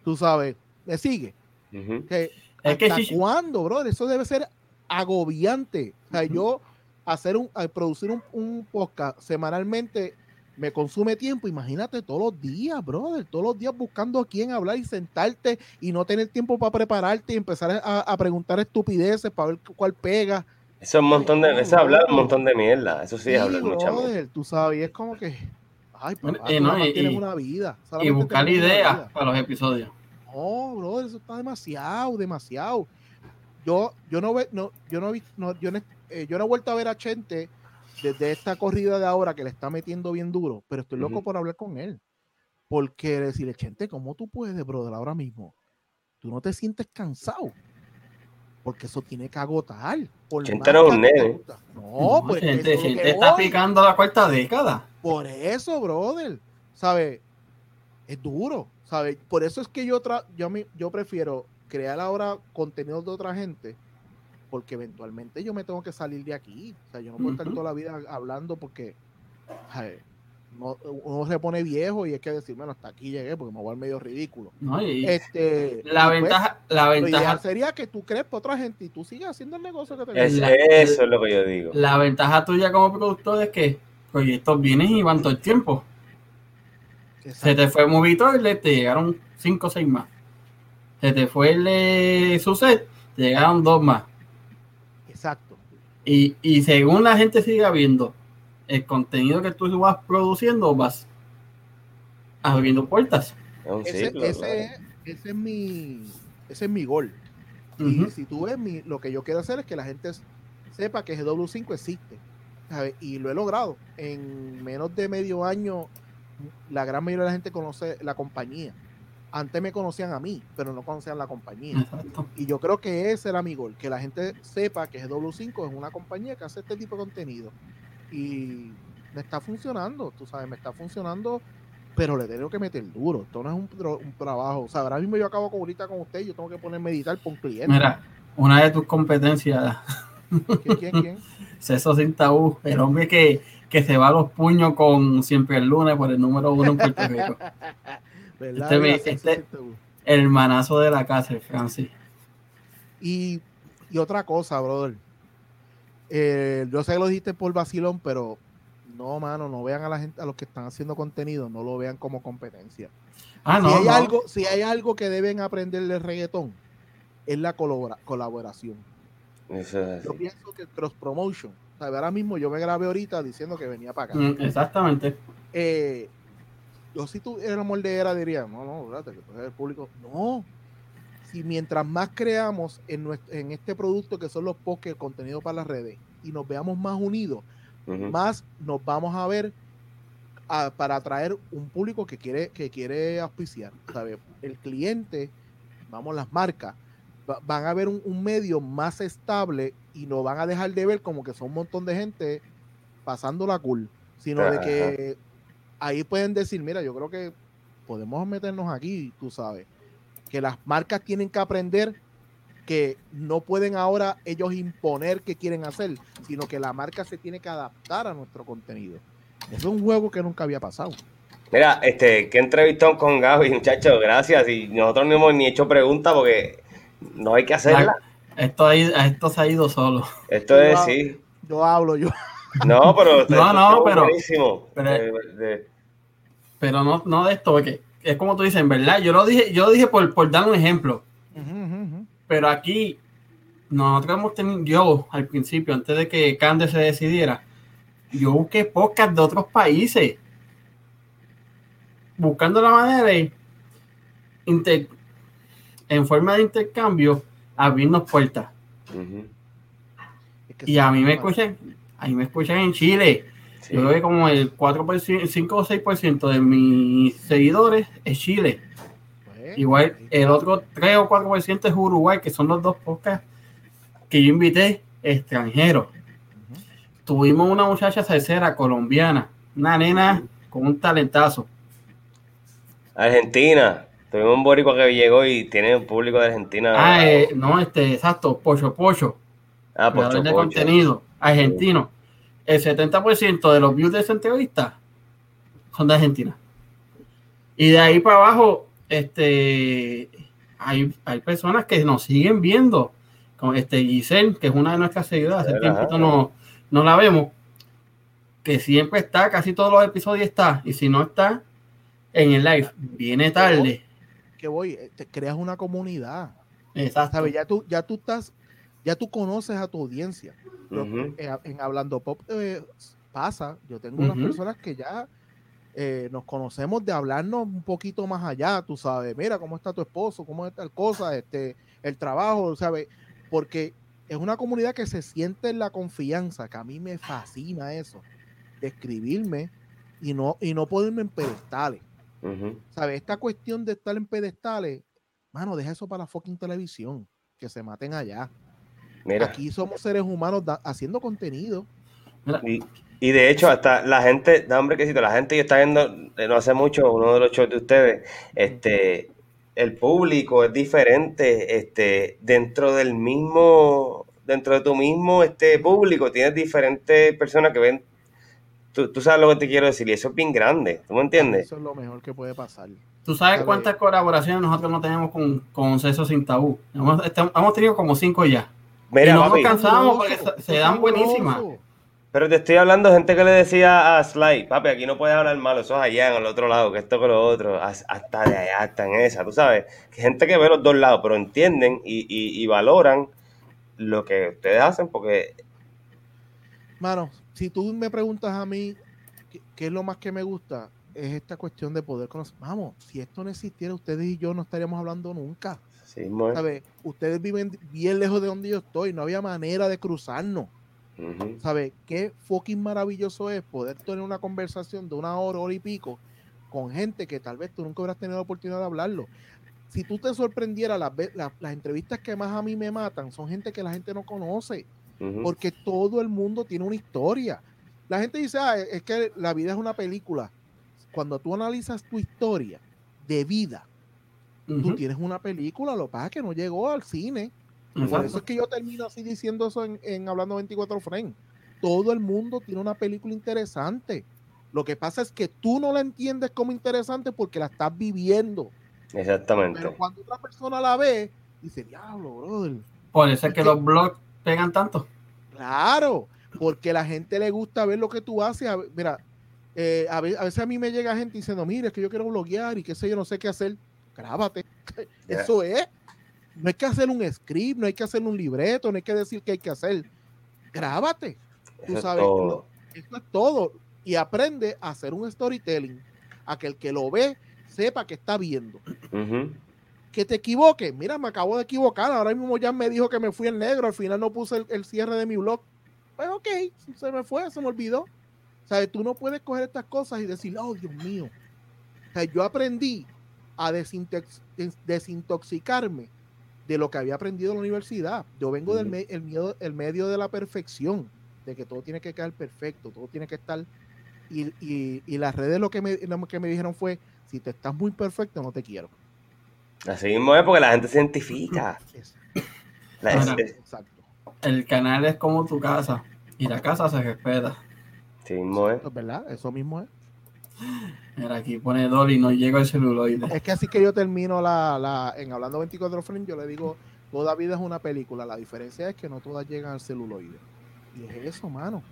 tú sabes, me sigue. que, ¿Hasta cuándo, brother? Eso debe ser agobiante. O sea, yo hacer un, producir un, podcast semanalmente me consume tiempo. Imagínate todos los días, brother, todos los días buscando a quién hablar y sentarte y no tener tiempo para prepararte y empezar a, preguntar estupideces para ver cuál pega. Eso es un montón de, eso hablar un montón de mierda. Eso sí, sí hablar brother, Tú sabes, y es como que Ay, y, una vida. Y buscar ideas para los episodios. No, brother, eso está demasiado, demasiado. Yo, yo no ve, no, yo no, no, yo, no, eh, yo no he vuelto a ver a Chente desde esta corrida de ahora que le está metiendo bien duro, pero estoy loco por hablar con él. Porque decirle, Chente, ¿cómo tú puedes, brother, ahora mismo? Tú no te sientes cansado. Porque eso tiene que agotar. Chente no es un nene. No, pues Chente, está picando la cuarta década. Por eso, brother, ¿sabes? Es duro, ¿sabes? Por eso es que yo, yo, yo prefiero crear ahora contenido de otra gente, porque eventualmente yo me tengo que salir de aquí. O sea, yo no puedo estar toda la vida hablando porque uno se pone viejo y hay que decir, bueno, hasta aquí llegué porque me voy al medio ridículo. este, la ventaja, la ventaja sería que tú crees por otra gente y tú sigas haciendo el negocio que te es, Eso es lo que yo digo. La ventaja tuya como productor es que proyectos vienen y van todo el tiempo. Se te fue Movie y te llegaron 5 o 6 más. Se te fue el de Suset, te llegaron dos más. Exacto. Y, y según la gente siga viendo el contenido que tú vas produciendo, vas abriendo puertas. Ese, ese, ese, es mi ese es mi gol. Y si tú ves mi, lo que yo quiero hacer es que la gente sepa que GW5 existe y lo he logrado. En menos de medio año, la gran mayoría de la gente conoce la compañía. Antes me conocían a mí, pero no conocían la compañía. Y yo creo que ese era mi gol, que la gente sepa que GW5 es una compañía que hace este tipo de contenido. Y me está funcionando, tú sabes, me está funcionando, pero le tengo que meter duro. Esto no es un, trabajo. O sea, ahora mismo yo acabo con ahorita con usted yo tengo que ponerme a meditar por un cliente. Mira, una de tus competencias. ¿Quién, quién, quién? [laughs] Ceso Sin Tabú, el hombre que, que se va a los puños con siempre el lunes por el número uno en Puerto Rico. [laughs] este, este el manazo de la casa, Francis. Y, y otra cosa, brother. Eh, yo sé que lo dijiste por vacilón, pero no, mano, no vean a la gente, a los que están haciendo contenido, no lo vean como competencia. Ah, si no, hay algo, si hay algo que deben aprender del reggaetón, es la colaboración. Yo pienso que cross promotion. ahora mismo yo me grabé ahorita diciendo que venía para acá. Mm, exactamente. Eh, yo si tú eres moldera diría, no, no, espérate, que el público. No. Si mientras más creamos en, en este producto que son los posts, el contenido para las redes, y nos veamos más unidos, más nos vamos a ver para atraer un público que quiere, que quiere auspiciar. El cliente, vamos, las marcas, van a ver un, medio más estable y no van a dejar de ver como que son un montón de gente pasando la cool, sino de que ahí pueden decir, mira, yo creo que podemos meternos aquí, tú sabes, que las marcas tienen que aprender que no pueden ahora ellos imponer qué quieren hacer, sino que la marca se tiene que adaptar a nuestro contenido. Eso es un juego que nunca había pasado. Mira, este, qué entrevistón con Gaby, muchachos, gracias. Y nosotros no hemos ni hecho preguntas porque no hay que hacerla. Esto, esto se ha ido solo. Esto es, sí. Yo hablo, yo. No, pero [laughs] No, no, pero- buenísimo. pero- De- de- Pero no, no de esto, porque es como tú dices, en verdad, yo lo dije, yo lo dije por, por dar un ejemplo. Pero aquí, nosotros hemos tenido, yo al principio, antes de que Cande se decidiera, yo busqué podcast de otros países. Buscando la manera de, inter- en forma de intercambio, abrirnos puertas. Ujú. Es que Y a mí me escuchan, a mí me escuchan en Chile. Sí. Yo creo que como el 4%, 5 o 6% de mis seguidores es Chile. Pues, Igual el otro 3 o 4% es Uruguay, que son los dos podcasts que yo invité extranjeros. Tuvimos una muchacha salsera colombiana, una nena con un talentazo. Argentina. Tuvimos un boricua que llegó y tiene un público de Argentina. Ah, eh, no, este, exacto, Pocho Pocho, Ah, creador Pocho de Pocho. contenido argentino. El 70% de los views de esa entrevista son de Argentina. Y de ahí para abajo, este, hay, hay personas que nos siguen viendo. Como este Giselle, que es una de nuestras seguidoras, hace tiempo no, no la vemos, que siempre está, casi todos los episodios está, y si no está en el live, viene tarde. que voy, eh, te creas una comunidad. Exacto. ¿Sabes? Ya tú, ya tú estás, ya tú conoces a tu audiencia. Eh, en Hablando Pop eh, pasa, yo tengo unas personas que ya eh, nos conocemos de hablarnos un poquito más allá, tú sabes, mira cómo está tu esposo, cómo es tal cosa, este, el trabajo, ¿sabes? Porque es una comunidad que se siente en la confianza, que a mí me fascina eso, de escribirme y no, y no ponerme en pedestales. ¿Sabes? Esta cuestión de estar en pedestales, mano, deja eso para la fucking televisión, que se maten allá. Mira. Aquí somos seres humanos da- haciendo contenido. Y, y de hecho, hasta la gente, da hombre quesito, la gente yo está viendo eh, no hace mucho uno de los shows de ustedes, este, el público es diferente, este, dentro del mismo, dentro de tu mismo este público, tienes diferentes personas que ven, tú, tú sabes lo que te quiero decir, y eso es bien grande, ¿tú me entiendes? Eso es lo mejor que puede pasar. ¿Tú sabes Sabe. cuántas colaboraciones nosotros no tenemos con, con Sexo Sin Tabú? Hemos, este- hemos tenido como cinco ya. Mira, y no papi, hemos Cansamos porque se- dan buenísimas. pero te estoy hablando de gente que le decía a Sly, papi, aquí no puedes hablar malo, eso es allá en el otro lado, que esto con lo otro, as- hasta de allá, hasta en esa, tú sabes, que gente que ve los dos lados, pero entienden y, y- y valoran lo que ustedes hacen, porque Mano, si tú me preguntas a mí qué, qué es lo más que me gusta, es esta cuestión de poder conocer. Vamos, si esto no existiera, ustedes y yo no estaríamos hablando nunca. ¿Sabes? Ustedes viven bien lejos de donde yo estoy, no había manera de cruzarnos. Ujú. ¿Sabes? Qué fucking maravilloso es poder tener una conversación de una hora, hora y pico con gente que tal vez tú nunca hubieras tenido la oportunidad de hablarlo. Si tú te sorprendieras, las, las, las entrevistas que más a mí me matan son gente que la gente no conoce, porque todo el mundo tiene una historia. La gente dice, ah, es que la vida es una película. Cuando tú analizas tu historia de vida, tú tienes una película, lo que pasa es que no llegó al cine. Por eso es que yo termino así diciendo eso en, en Hablando 24 Frames. Todo el mundo tiene una película interesante. Lo que pasa es que tú no la entiendes como interesante porque la estás viviendo. Exactamente. Pero cuando otra persona la ve, dice, diablo, brother. Por eso es ¿Y que los blogs pegan tanto. Claro, porque a la gente le gusta ver lo que tú haces. Mira, eh, a veces a mí me llega gente diciendo, mira, es que yo quiero bloguear y qué sé yo, no sé qué hacer. Grábate. [laughs] Eso es. No hay que hacer un script, no hay que hacer un libreto, no hay que decir qué hay que hacer. Grábate. Eso Tú es sabes, todo. eso es todo. Y aprende a hacer un storytelling. A que el que lo ve sepa que está viendo. Que te equivoques. Mira, me acabo de equivocar. Ahora mismo ya me dijo que me fui en negro. Al final no puse el, el cierre de mi blog. Pues ok, se me fue, se me olvidó. Sea, tú no puedes coger estas cosas y decir, oh, Dios mío. O sea, yo aprendí a desintox- des- desintoxicarme de lo que había aprendido en la universidad. Yo vengo del Ujú. me- el miedo, el medio de la perfección, de que todo tiene que quedar perfecto, todo tiene que estar. Y, y- y las redes lo que, me, lo que me dijeron fue: si te estás muy perfecto, no te quiero. Así mismo es porque la gente se identifica. [clears throat] Es- La- Ahora- es- exacto. El canal es como tu casa y la casa se respeta. así mismo es. Eso es verdad, eso mismo es. Mira, aquí pone Dolly, no llega el celuloide. Es que así que yo termino la, la en hablando 24 frames, yo le digo, toda vida es una película, la diferencia es que no todas llegan al celuloide. Y es eso, mano.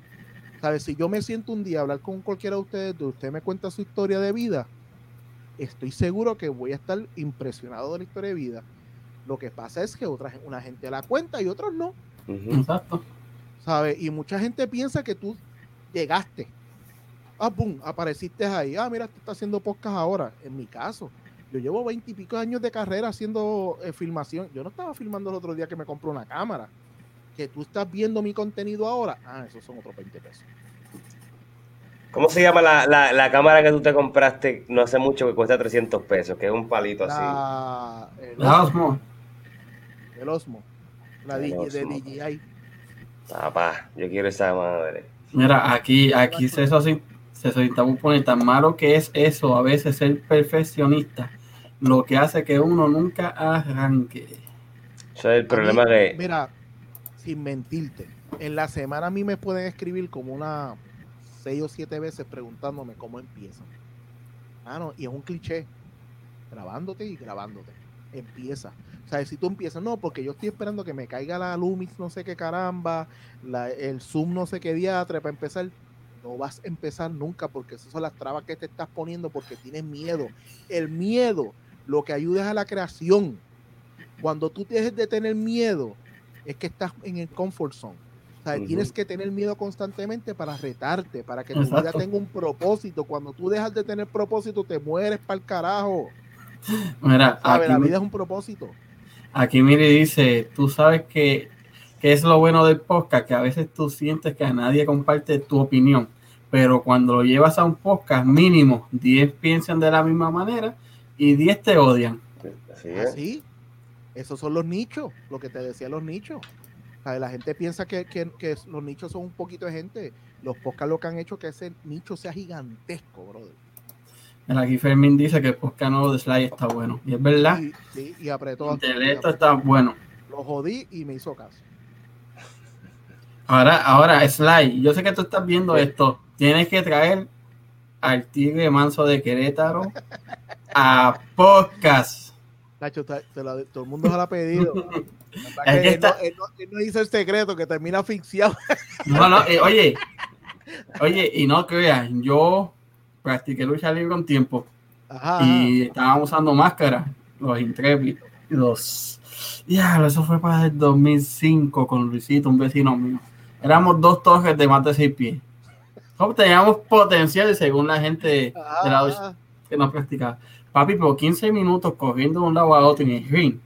¿Sabes? Si yo me siento un día a hablar con cualquiera de ustedes, de usted me cuenta su historia de vida, estoy seguro que voy a estar impresionado de la historia de vida. Lo que pasa es que otra, una gente la cuenta y otros no. Exacto. ¿Sabes? Y mucha gente piensa que tú llegaste. Ah, pum, apareciste ahí. Ah, mira, te está haciendo podcast ahora. En mi caso, yo llevo veintipico años de carrera haciendo eh, filmación. Yo no estaba filmando el otro día que me compré una cámara. Que tú estás viendo mi contenido ahora. Ah, esos son otros 20 pesos. ¿Cómo se llama la, la, la, cámara que tú te compraste no hace mucho que cuesta 300 pesos? Que es un palito la, así. El La Osmo. El Osmo. La El DJI, de. DJI. Papá, yo quiero esa madre. Mira, aquí, aquí se solicita se solicita poner tan malo que es eso, a veces ser perfeccionista, lo que hace que uno nunca arranque. Eso es el problema mí, que. Mira, sin mentirte, en la semana a mí me pueden escribir como una seis o siete veces preguntándome cómo empieza. Ah, no, y es un cliché. Grabándote y grabándote. Empieza. O sea, si tú empiezas, no, porque yo estoy esperando que me caiga la Lumix, no sé qué caramba, la- el Zoom, no sé qué diatre para empezar. No vas a empezar nunca porque esas son las trabas que te estás poniendo porque tienes miedo. El miedo lo que ayuda es a la creación. Cuando tú dejes de tener miedo, es que estás en el comfort zone. O sea, tienes que tener miedo constantemente para retarte, para que tu vida tenga un propósito. Cuando tú dejas de tener propósito, te mueres para el carajo. Mira, ¿Sabes? La vida es un propósito. aquí Miri dice, tú sabes que, que es lo bueno del podcast, que a veces tú sientes que a nadie comparte tu opinión, pero cuando lo llevas a un podcast mínimo, 10 piensan de la misma manera y 10 te odian. Así es. Así. Esos son los nichos, lo que te decía los nichos. La gente piensa que, que- que los nichos son un poquito de gente. Los podcasts lo que han hecho que ese nicho sea gigantesco, brother. Mira, aquí Fermín dice que el podcast nuevo de Sly está bueno. Y es verdad, Y, sí, y apretó. intelecto está bueno. Lo jodí y me hizo caso. Ahora, ahora, Sly, yo sé que tú estás viendo esto. Tienes que traer al tigre manso de Querétaro a podcast. Nacho, todo el mundo se la ha pedido. [laughs] Lo que que él, no, él no- él no dice el secreto que termina asfixiado. [laughs] No, no, eh, oye, [laughs] oye, y no creas, yo practiqué lucha libre un tiempo Ajá. y estábamos usando máscaras, los intrépidos. Ya, eso fue para el 2005 con Luisito, un vecino mío. Éramos dos torres de más de seis pies. Como Teníamos potencial según la gente de la ajá, lucha que nos practicaba. Papi, por 15 minutos corriendo de un lado a otro en el ring,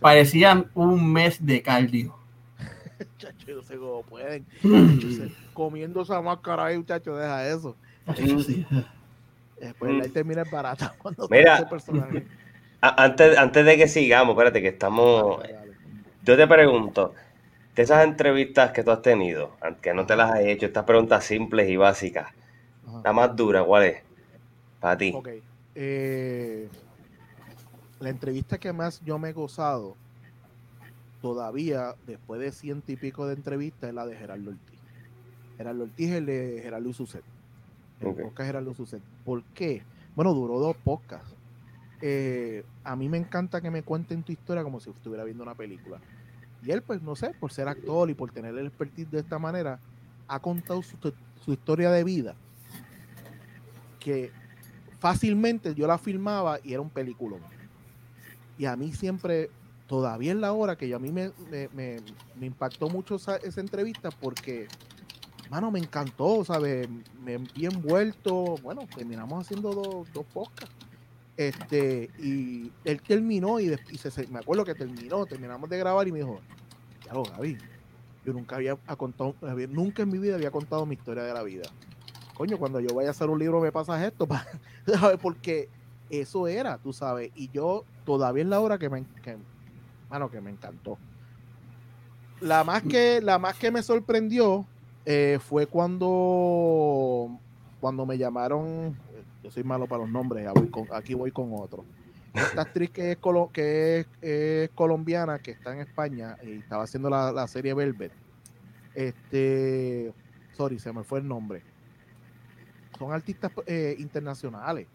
parecían un mes de cardio. [laughs] Muchachos, yo sé cómo pueden. [clears throat] Comiendo esa máscara ahí, muchachos, deja eso. Eso sí. Después Mm. ahí termina barata. [laughs] Cuando Mira. ese personaje. [laughs] A- Antes, antes de que sigamos, espérate, que estamos. Yo te pregunto, de esas entrevistas que tú has tenido, aunque no te las has hecho, estas preguntas simples y básicas, Ajá. la más dura, ¿cuál es? Para ti. Ok. eh, la entrevista que más yo me he gozado todavía, después de ciento y pico de entrevistas, es la de Gerardo Ortiz. Gerardo Ortiz es el de Gerardo Suset. El Ok. podcast Gerardo Suset. ¿Por qué? Bueno, duró dos podcasts. Eh, a mí me encanta que me cuenten tu historia como si estuviera viendo una película. Y él, pues, no sé, por ser actor y por tener el expertise de esta manera, ha contado su, su historia de vida que fácilmente yo la filmaba y era un peliculón. Y a mí siempre, todavía en la hora que yo a mí me, me- me- impactó mucho esa, esa entrevista porque, mano, me encantó, ¿sabes? Me vi envuelto, bueno, terminamos haciendo dos, dos podcasts. Este, y él terminó y, y se- me acuerdo que terminó, terminamos de grabar y me dijo, ya lo Gaby, yo nunca había ha contado, nunca en mi vida había contado mi historia de la vida. Coño, cuando yo vaya a hacer un libro me pasas esto, [laughs] ¿sabes? Porque eso era, tú sabes, y yo todavía es la hora que me, que, mano, que me encantó. La más que, la más que me sorprendió eh, fue cuando, cuando me llamaron, yo soy malo para los nombres, ya voy con- aquí voy con otro. Esta [laughs] actriz que es, colo- que es, es colombiana, que está en España y estaba haciendo la, la serie Velvet. Este, sorry, se me fue el nombre. Son artistas eh, internacionales.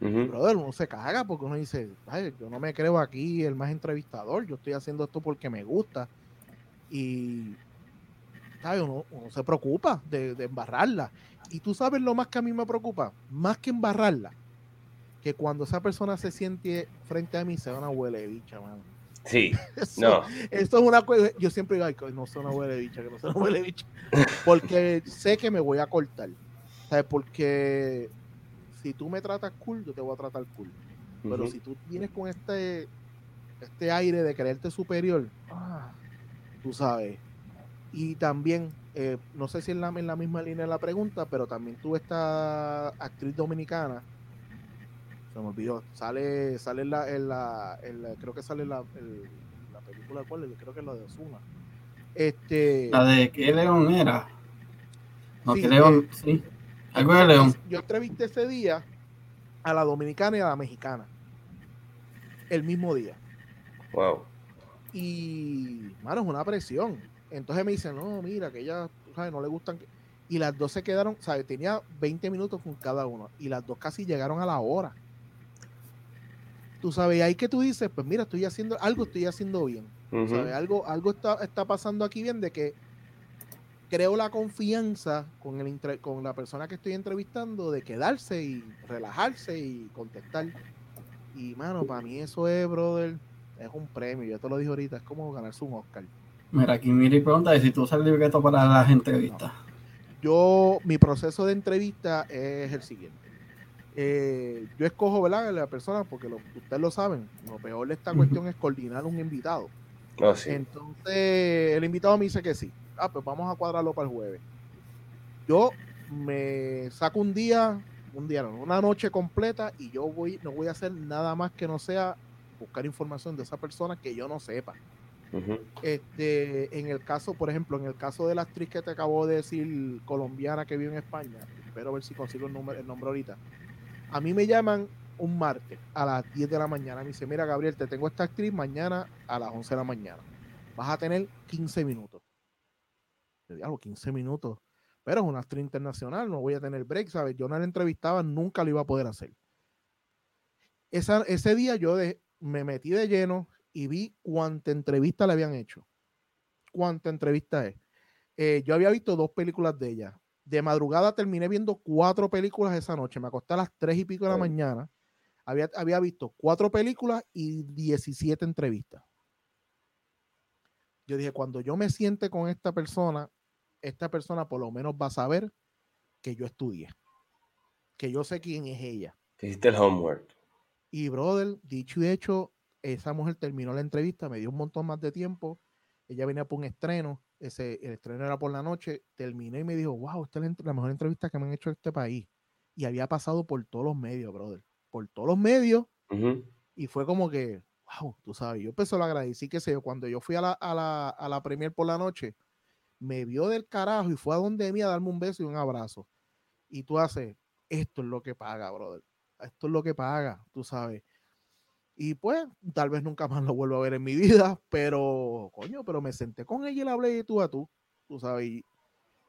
Ujú. Brother, uno se caga porque uno dice, "Ay, yo no me creo aquí el más entrevistador, yo estoy haciendo esto porque me gusta. Y Uno, se preocupa de, embarrarla. Y tú sabes lo más que a mí me preocupa, más que embarrarla, que cuando esa persona se siente frente a mí se una huele de bicha, mano. Sí, [laughs] no. Esto es una cosa, yo siempre digo, no soy una huele de bicha, que no soy una huele de bicha, [laughs] porque sé que me voy a cortar, ¿sabes? Porque si tú me tratas cool, yo te voy a tratar cool. Pero si tú vienes con este, este aire de creerte superior, ah, tú sabes. Y también, eh, no sé si es la, en la misma línea de la pregunta, pero también tuve esta actriz dominicana, se me olvidó, sale, sale en la, en la, creo que sale en la, la película, ¿cuál Creo que es la de Osuna. Este, la de qué León era. No, que León, eh, sí. Algo de León. Yo entrevisté ese día a la dominicana y a la mexicana. El mismo día. Wow. Y, mano, es una presión. Entonces me dicen, no, mira, que ella, ¿sabes? No le gustan. Y las dos se quedaron, ¿sabes? Tenía 20 minutos con cada uno. Y las dos casi llegaron a la hora. Tú sabes, y ahí que tú dices, pues mira, estoy haciendo, algo estoy haciendo bien. ¿sabes? Algo, algo está, está pasando aquí bien de que creo la confianza con, el, con la persona que estoy entrevistando de quedarse y relajarse y contestar. Y, mano, para mí eso es, brother, es un premio. Yo te lo dije ahorita, es como ganarse un Oscar. Mira, aquí Miri pregunta si tú usas el libreto para las entrevistas. Yo, mi proceso de entrevista es el siguiente. Eh, yo escojo, ¿verdad? La persona, porque lo, ustedes lo saben, lo peor de esta cuestión es coordinar un invitado. Oh, Entonces, el invitado me dice que sí ah, pues vamos a cuadrarlo para el jueves. Yo me saco un día, un día, una noche completa y yo voy, no voy a hacer nada más que no sea buscar información de esa persona que yo no sepa. Este, en el caso, por ejemplo, en el caso de la actriz que te acabo de decir, colombiana que vive en España, espero ver si consigo el nombre, el nombre ahorita. A mí me llaman un martes a las 10 de la mañana. Me dice, mira Gabriel, te tengo esta actriz mañana a las 11 de la mañana. Vas a tener 15 minutos hago 15 minutos. Pero es una actriz internacional, no voy a tener break, ¿sabes? Yo no la entrevistaba, nunca lo iba a poder hacer. Esa, ese día yo me metí de lleno y vi cuánta entrevista le habían hecho. Cuánta entrevista es. Eh, yo había visto dos películas de ella. De madrugada terminé viendo cuatro películas esa noche. Me acosté a las tres y pico de la mañana. Había, había visto cuatro películas y 17 entrevistas. Yo dije, cuando yo me siente con esta persona, esta persona por lo menos va a saber que yo estudié, que yo sé quién es ella. Hiciste el homework. Y brother, dicho y hecho, esa mujer terminó la entrevista, me dio un montón más de tiempo. Ella venía por un estreno, ese, el estreno era por la noche, terminé y me dijo, wow, esta es la, mejor entrevista que me han hecho en este país. Y había pasado por todos los medios, brother. Por todos los medios. Y fue como que, wow, tú sabes, yo empecé lo agradecí, que sé yo, cuando yo fui a la, a la, a la premier por la noche, me vio del carajo y fue a donde mí a darme un beso y un abrazo. Y tú haces, esto es lo que paga, brother. Esto es lo que paga, tú sabes. Y pues, tal vez nunca más lo vuelvo a ver en mi vida, pero, coño, pero me senté con ella y le hablé de tú a tú, tú sabes. Y,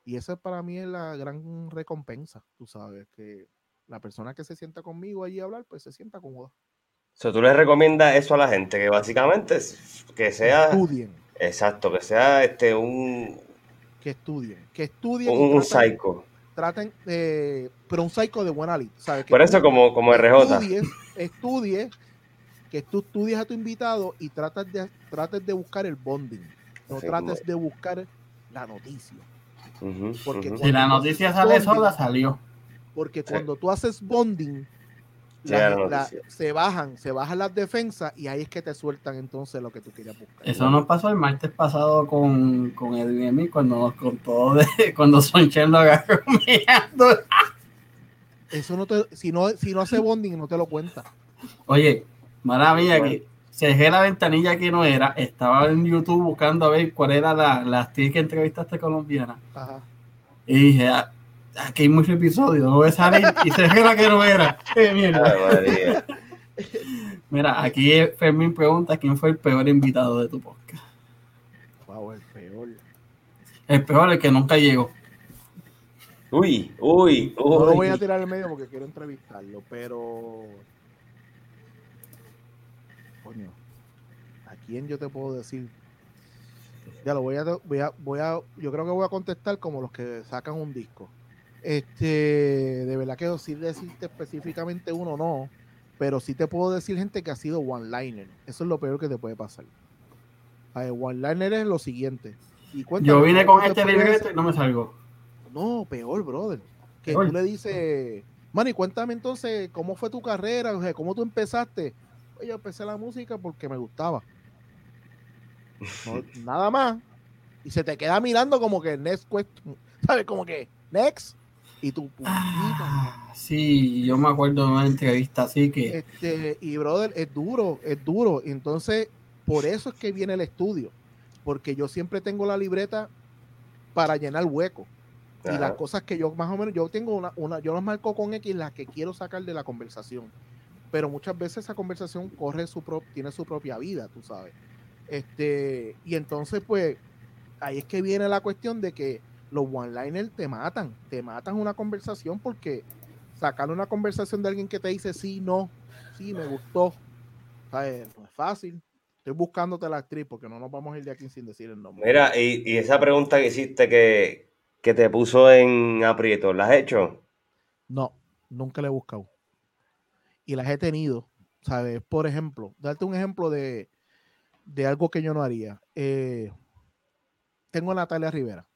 y esa para mí es la gran recompensa, tú sabes, que la persona que se sienta conmigo allí a hablar, pues se sienta cómoda. O sea, tú le recomiendas eso a la gente, que básicamente que sea... Estudien. Exacto, que sea este un, que estudien, que estudien. Un, psycho. Traten, eh, pero un psycho de buena lid. Por eso, como, como RJ. Estudie, que tú estudies a tu invitado y trates de, trates de buscar el bonding. No trates de buscar la noticia. porque Si la noticia sale sola, salió. Porque cuando tú haces bonding, se bajan, se bajan las defensas y ahí es que te sueltan entonces lo que tú querías buscar. Eso nos pasó el martes pasado con, con Edwin y cuando nos contó de [laughs] cuando Sonchen lo agarró [laughs] mirando. Eso no te, si no, si no hace bonding, no te lo cuenta. Oye, maravilla que se dejé la ventanilla que no era, estaba en YouTube buscando a ver cuál era la, la actriz que entrevistaste colombiana. Ajá. Y dije, ah, aquí hay muchos episodios, no voy a salir y se la que no era. Mira, aquí Fermín pregunta quién fue el peor invitado de tu podcast. Wow, el peor. El peor, el que nunca llegó. Uy, uy, uy. No lo voy a tirar en medio porque quiero entrevistarlo, pero. Coño, ¿a quién yo te puedo decir? Ya lo voy a, voy a, voy a, yo creo que voy a contestar como los que sacan un disco. Este, de verdad que sí decirte específicamente uno no, pero sí te puedo decir gente que ha sido one-liner. Eso es lo peor que te puede pasar. One-liner es lo siguiente. Y yo vine con este libreto y no me salgo. No, peor, brother. Que tú le dices, Manny, cuéntame entonces cómo fue tu carrera, o sea, cómo tú empezaste. Yo empecé la música porque me gustaba. [laughs] nada más. Y se te queda mirando como que next question, ¿sabes? Como que next. Y tú, ah, sí, yo me acuerdo de una entrevista así que. Este, y brother, es duro, es duro. Entonces, por eso es que viene el estudio. Porque yo siempre tengo la libreta para llenar hueco. Y las cosas que yo más o menos, yo tengo una, una, yo las marco con X las que quiero sacar de la conversación. Pero muchas veces esa conversación corre su tiene su propia vida, tú sabes. Este, y entonces, pues, ahí es que viene la cuestión de que los one-liners te matan, te matan una conversación porque sacar una conversación de alguien que te dice sí, no, sí, me gustó, ¿sabes? no es fácil. Estoy buscándote la actriz porque no nos vamos a ir de aquí sin decir el nombre. Mira, y, y esa pregunta que hiciste que, que te puso en aprieto, ¿la has hecho? No, nunca la he buscado. Y las he tenido, ¿sabes? Por ejemplo, darte un ejemplo de, de algo que yo no haría. Eh, tengo a Natalia Rivera.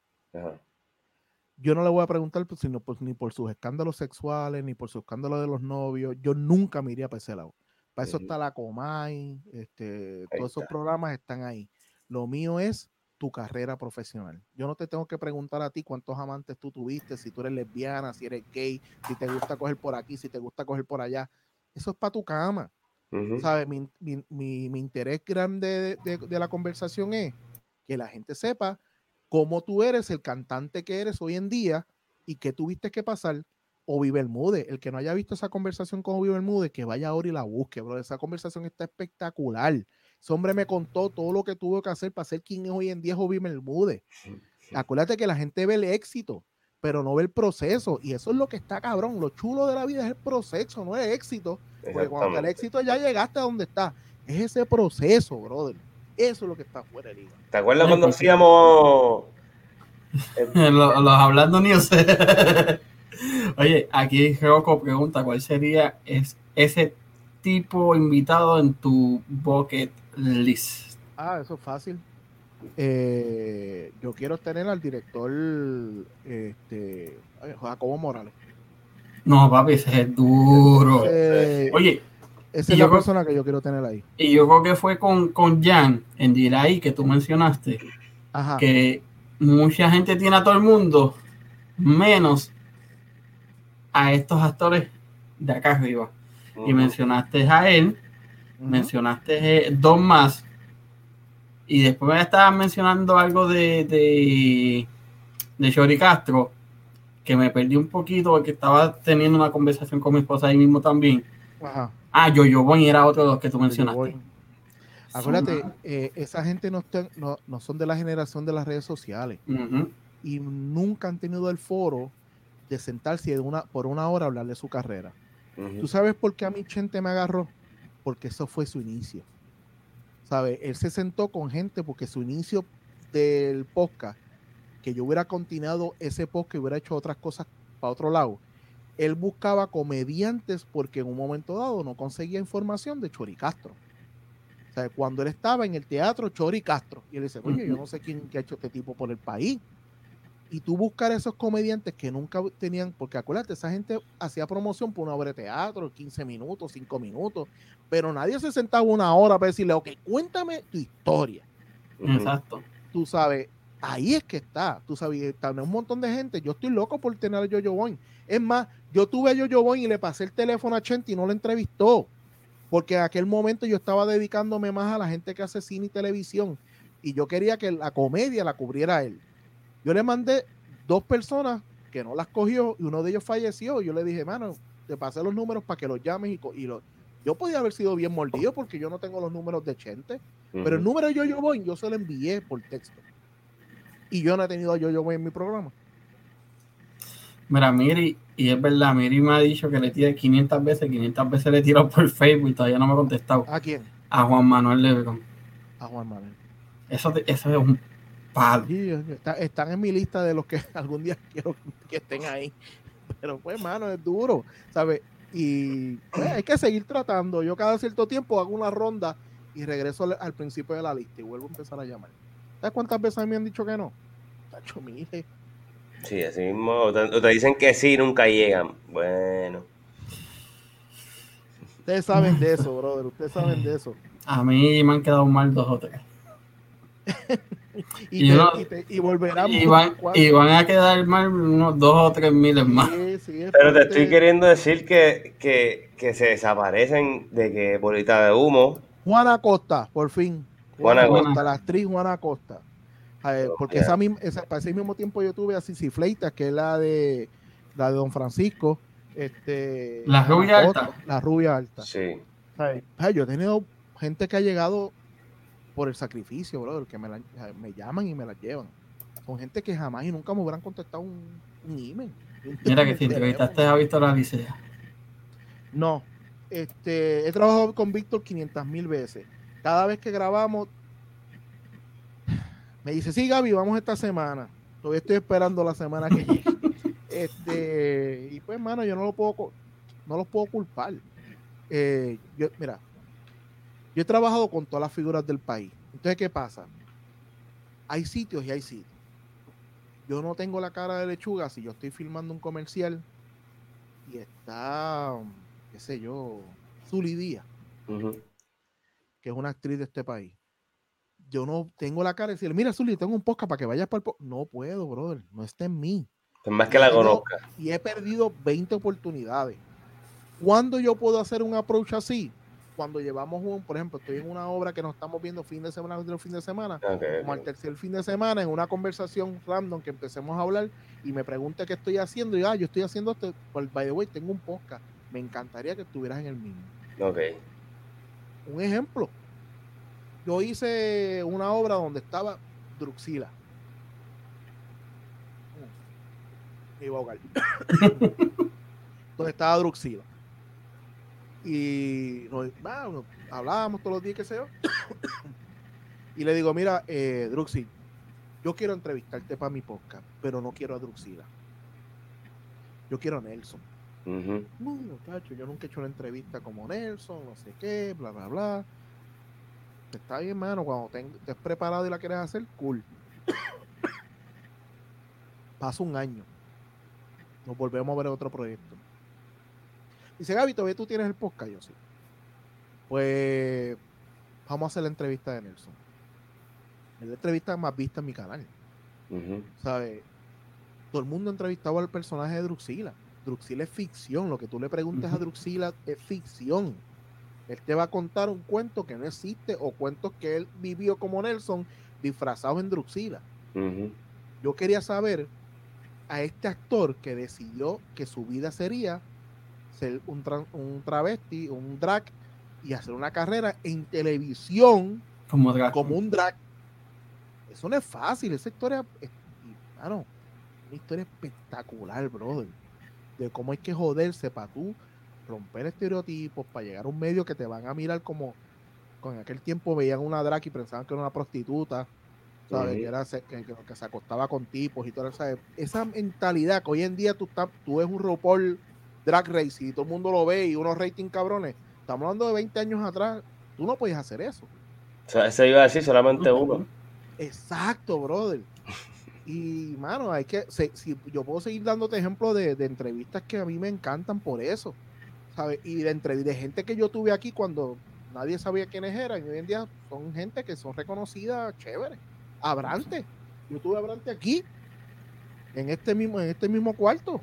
Yo no le voy a preguntar pues, sino ni por sus escándalos sexuales, ni por sus escándalos de los novios. Yo nunca me iría para ese lado. Para eso está la Comay, este, todos esos programas están ahí. Lo mío es tu carrera profesional. Yo no te tengo que preguntar a ti cuántos amantes tú tuviste, si tú eres lesbiana, si eres gay, si te gusta coger por aquí, si te gusta coger por allá. Eso es para tu cama. ¿Sabes? Mi, mi, interés grande de, la conversación es que la gente sepa cómo tú eres el cantante que eres hoy en día y qué tuviste que pasar o Vive el que no haya visto esa conversación con Mude, que vaya ahora y la busque, bro. Esa conversación está espectacular. Ese hombre me contó todo lo que tuvo que hacer para ser quien es hoy en día el Mude. Acuérdate que la gente ve el éxito, pero no ve el proceso. Y eso es lo que está cabrón. Lo chulo de la vida es el proceso, no el éxito. Porque cuando el éxito ya llegaste a donde está, es ese proceso, brother. Eso es lo que está fuera de liga. ¿Te acuerdas cuando hacíamos [laughs] los, hablando news? [laughs] Oye, aquí Geoco pregunta cuál sería ese tipo invitado en tu bucket list. Ah, eso es fácil. Eh, yo quiero tener al director este, Jacobo Morales. No, papi, ese es duro. Oye, esa es la persona que yo quiero tener ahí. Y yo creo que fue con, con Jan en Diray que tú mencionaste. Que mucha gente tiene a todo el mundo, menos a estos actores de acá arriba. Y mencionaste a él, mencionaste dos más. Y después me estabas mencionando algo de, de, de Shori Castro que me perdí un poquito porque estaba teniendo una conversación con mi esposa ahí mismo también. Ajá. Ah, yo, yo, voy era otro de los que tú mencionaste. Acuérdate, eh, esa gente no, no, son de la generación de las redes sociales y nunca han tenido el foro de sentarse una, por una hora a hablar de su carrera. ¿Tú sabes por qué a mi gente me agarró? Porque eso fue su inicio. Él se sentó con gente porque su inicio del podcast que yo hubiera continuado ese post, y hubiera hecho otras cosas para otro lado. Él buscaba comediantes porque en un momento dado no conseguía información de Chori Castro. O sea, cuando él estaba en el teatro Chori Castro, y él dice, oye, yo no sé quién ha hecho este tipo por el país. Y tú buscar esos comediantes que nunca tenían, porque acuérdate, esa gente hacía promoción por una obra de teatro, 15 minutos, 5 minutos, pero nadie se sentaba una hora para decirle, ok, cuéntame tu historia. Exacto. Tú sabes, Ahí es que está, tú sabes, está un montón de gente. Yo estoy loco por tener a Jojo Boy. Es más, yo tuve a Jojo Boy y le pasé el teléfono a Chente y no lo entrevistó. Porque en aquel momento yo estaba dedicándome más a la gente que hace cine y televisión. Y yo quería que la comedia la cubriera él. Yo le mandé dos personas que no las cogió y uno de ellos falleció. Yo le dije, mano, te pasé los números para que los llames y, y Yo podía haber sido bien mordido porque yo no tengo los números de Chente. Pero el número de Jojo Boy yo se lo envié por texto y yo no he tenido yo yo en mi programa. Mira, Miri, y es verdad, Miri me ha dicho que le tira 500 veces, 500 veces le tiró por Facebook y todavía no me ha contestado. ¿A quién? A Juan Manuel Lebron. A Juan Manuel. Eso, eso es un están en mi lista de los que [laughs] algún día quiero que estén ahí. Pero pues, mano, es duro, ¿sabes? Y pues, hay que seguir tratando. Yo cada cierto tiempo hago una ronda y regreso al, principio de la lista y vuelvo a empezar a llamar. ¿Sabes cuántas veces me han dicho que no? Tacho, mire. Sí, así mismo. O te, dicen que sí, nunca llegan. Bueno. Ustedes saben de eso, brother. Ustedes saben de eso. A mí me han quedado mal dos o tres. [laughs] y, y, volverán y van, y van, a quedar mal unos dos o tres miles más. Pero te estoy queriendo decir que, que, que, se desaparecen de que bolita de humo. Juana Costa, por fin. Juana, Costa, la actriz Juana Costa. porque esa, esa, para ese mismo tiempo yo tuve a Cici Fleitas, que es la de la de Don Francisco. Este, la rubia alta. La rubia alta. Sí. yo he tenido gente que ha llegado por el sacrificio, brother, que me, me llaman y me la llevan. Son gente que jamás y nunca me hubieran contestado un, un email. Mira que si entrevistaste a Víctor Alicia. No, este, he trabajado con Víctor 500 mil veces. Cada vez que grabamos, me dice, sí, Gaby, vamos esta semana. Todavía estoy esperando la semana que llegue. [laughs] este, y pues, hermano, yo no lo puedo, no los puedo culpar. Eh, yo, mira, yo he trabajado con todas las figuras del país. Entonces, ¿qué pasa? Hay sitios y hay sitios. Yo no tengo la cara de lechuga si yo estoy filmando un comercial y está, qué sé yo, Zuli Díaz, que es una actriz de este país. Yo no tengo la cara de decirle, mira, Zuli, tengo un podcast para que vayas para el No puedo, brother, no está en mí. Es más que la conozca. Y he perdido 20 oportunidades. ¿Cuándo yo puedo hacer un approach así? Cuando llevamos un, por ejemplo, estoy en una obra que nos estamos viendo fin de semana otro fin de semana, como al tercer fin de semana, en una conversación random que empecemos a hablar y me pregunte qué estoy haciendo, y ah, yo estoy haciendo esto, pues, by the way, tengo un podcast, me encantaría que estuvieras en el mismo. Ok. Un ejemplo, yo hice una obra donde estaba Druxila. Me iba a ahogar. [laughs] donde estaba Druxila y nos, hablábamos todos los días, qué sé yo. [coughs] y le digo, mira, eh, Druxy, yo quiero entrevistarte para mi podcast, pero no quiero a Druxila. Yo quiero a Nelson. No, muchacho, yo nunca he hecho una entrevista como Nelson, no sé qué, bla, bla, bla. Está bien, hermano, cuando estés preparado y la quieres hacer, cool. [coughs] Pasa un año. Nos volvemos a ver otro proyecto. Dice, Gaby, todavía tú tienes el podcast. Yo sí. Pues vamos a hacer la entrevista de Nelson. Es la entrevista más vista en mi canal. ¿Sabes? Todo el mundo ha entrevistado al personaje de Druxila. Druxila es ficción. Lo que tú le preguntes a Druxila es ficción. Él te va a contar un cuento que no existe o cuentos que él vivió como Nelson disfrazado en Druxila. Yo quería saber a este actor que decidió que su vida sería ser un, un travesti, un drag y hacer una carrera en televisión como, como un drag. Eso no es fácil, esa historia, es, una historia espectacular, brother. De cómo hay que joderse para tú romper estereotipos, para llegar a un medio que te van a mirar como con aquel tiempo veían una drag y pensaban que era una prostituta, ¿sabes? que, era, que, se acostaba con tipos y todo eso. Esa mentalidad que hoy en día tú, estás, tú ves un RuPaul Drag Race y todo el mundo lo ve y unos rating cabrones, estamos hablando de 20 años atrás, tú no puedes hacer eso. O sea, ese iba a decir solamente uno. Exacto, brother. Y, mano, hay que, si, yo puedo seguir dándote ejemplos de, entrevistas que a mí me encantan por eso, ¿sabes? Y de, de gente que yo tuve aquí cuando nadie sabía quiénes eran, y hoy en día son gente que son reconocidas, chévere. Abrante. Yo tuve Abrante aquí, en este mismo, en este mismo cuarto,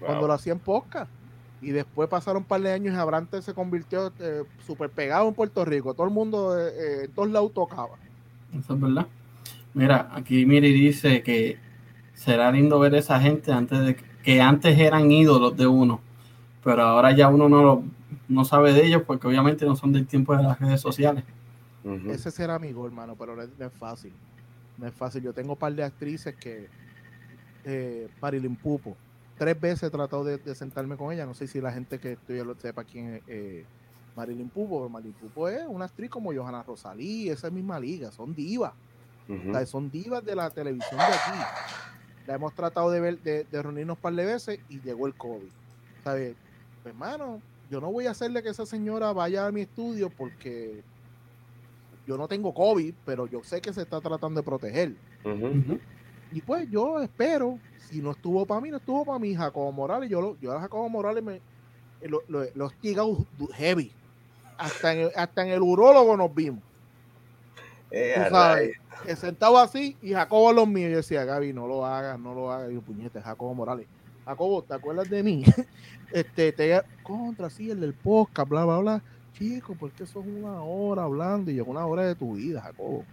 cuando lo hacía en podcast. Y después pasaron un par de años y Abrante se convirtió eh, súper pegado en Puerto Rico. Todo el mundo eh, eh, en todos lados tocaba. Eso es verdad. Mira, aquí Miri dice que será lindo ver a esa gente antes de que antes eran ídolos de uno, pero ahora ya uno no lo, no sabe de ellos porque obviamente no son del tiempo de las redes sociales. Ese será amigo, hermano, pero no es, fácil. No es fácil. Yo tengo un par de actrices que eh, Marilyn Pupo, tres veces he tratado de, sentarme con ella. No sé si la gente que estudia lo sepa quién es eh, Marilyn Pupo. Marilyn Pupo es una actriz como Johanna Rosalí, esa misma liga, son divas. son divas de la televisión de aquí. La hemos tratado de ver, de, reunirnos un par de veces y llegó el COVID. ¿Sabes? Pues, hermano, yo no voy a hacerle que esa señora vaya a mi estudio porque yo no tengo COVID, pero yo sé que se está tratando de proteger. Y pues yo espero, si no estuvo para mí, no estuvo para mí, Jacobo Morales. Yo, yo a Jacobo Morales me lo, lo, heavy. Hasta en, el, hasta en el urólogo nos vimos. Eh, sabes, sentado así y Jacobo los míos. Yo decía, Gaby, no lo hagas, no lo hagas. Y yo, puñete, Jacobo Morales. Jacobo, ¿te acuerdas de mí? [laughs] este, te contra, sí, el del podcast, bla, bla, bla. Chico, porque eso es una hora hablando y llegó una hora de tu vida, Jacobo.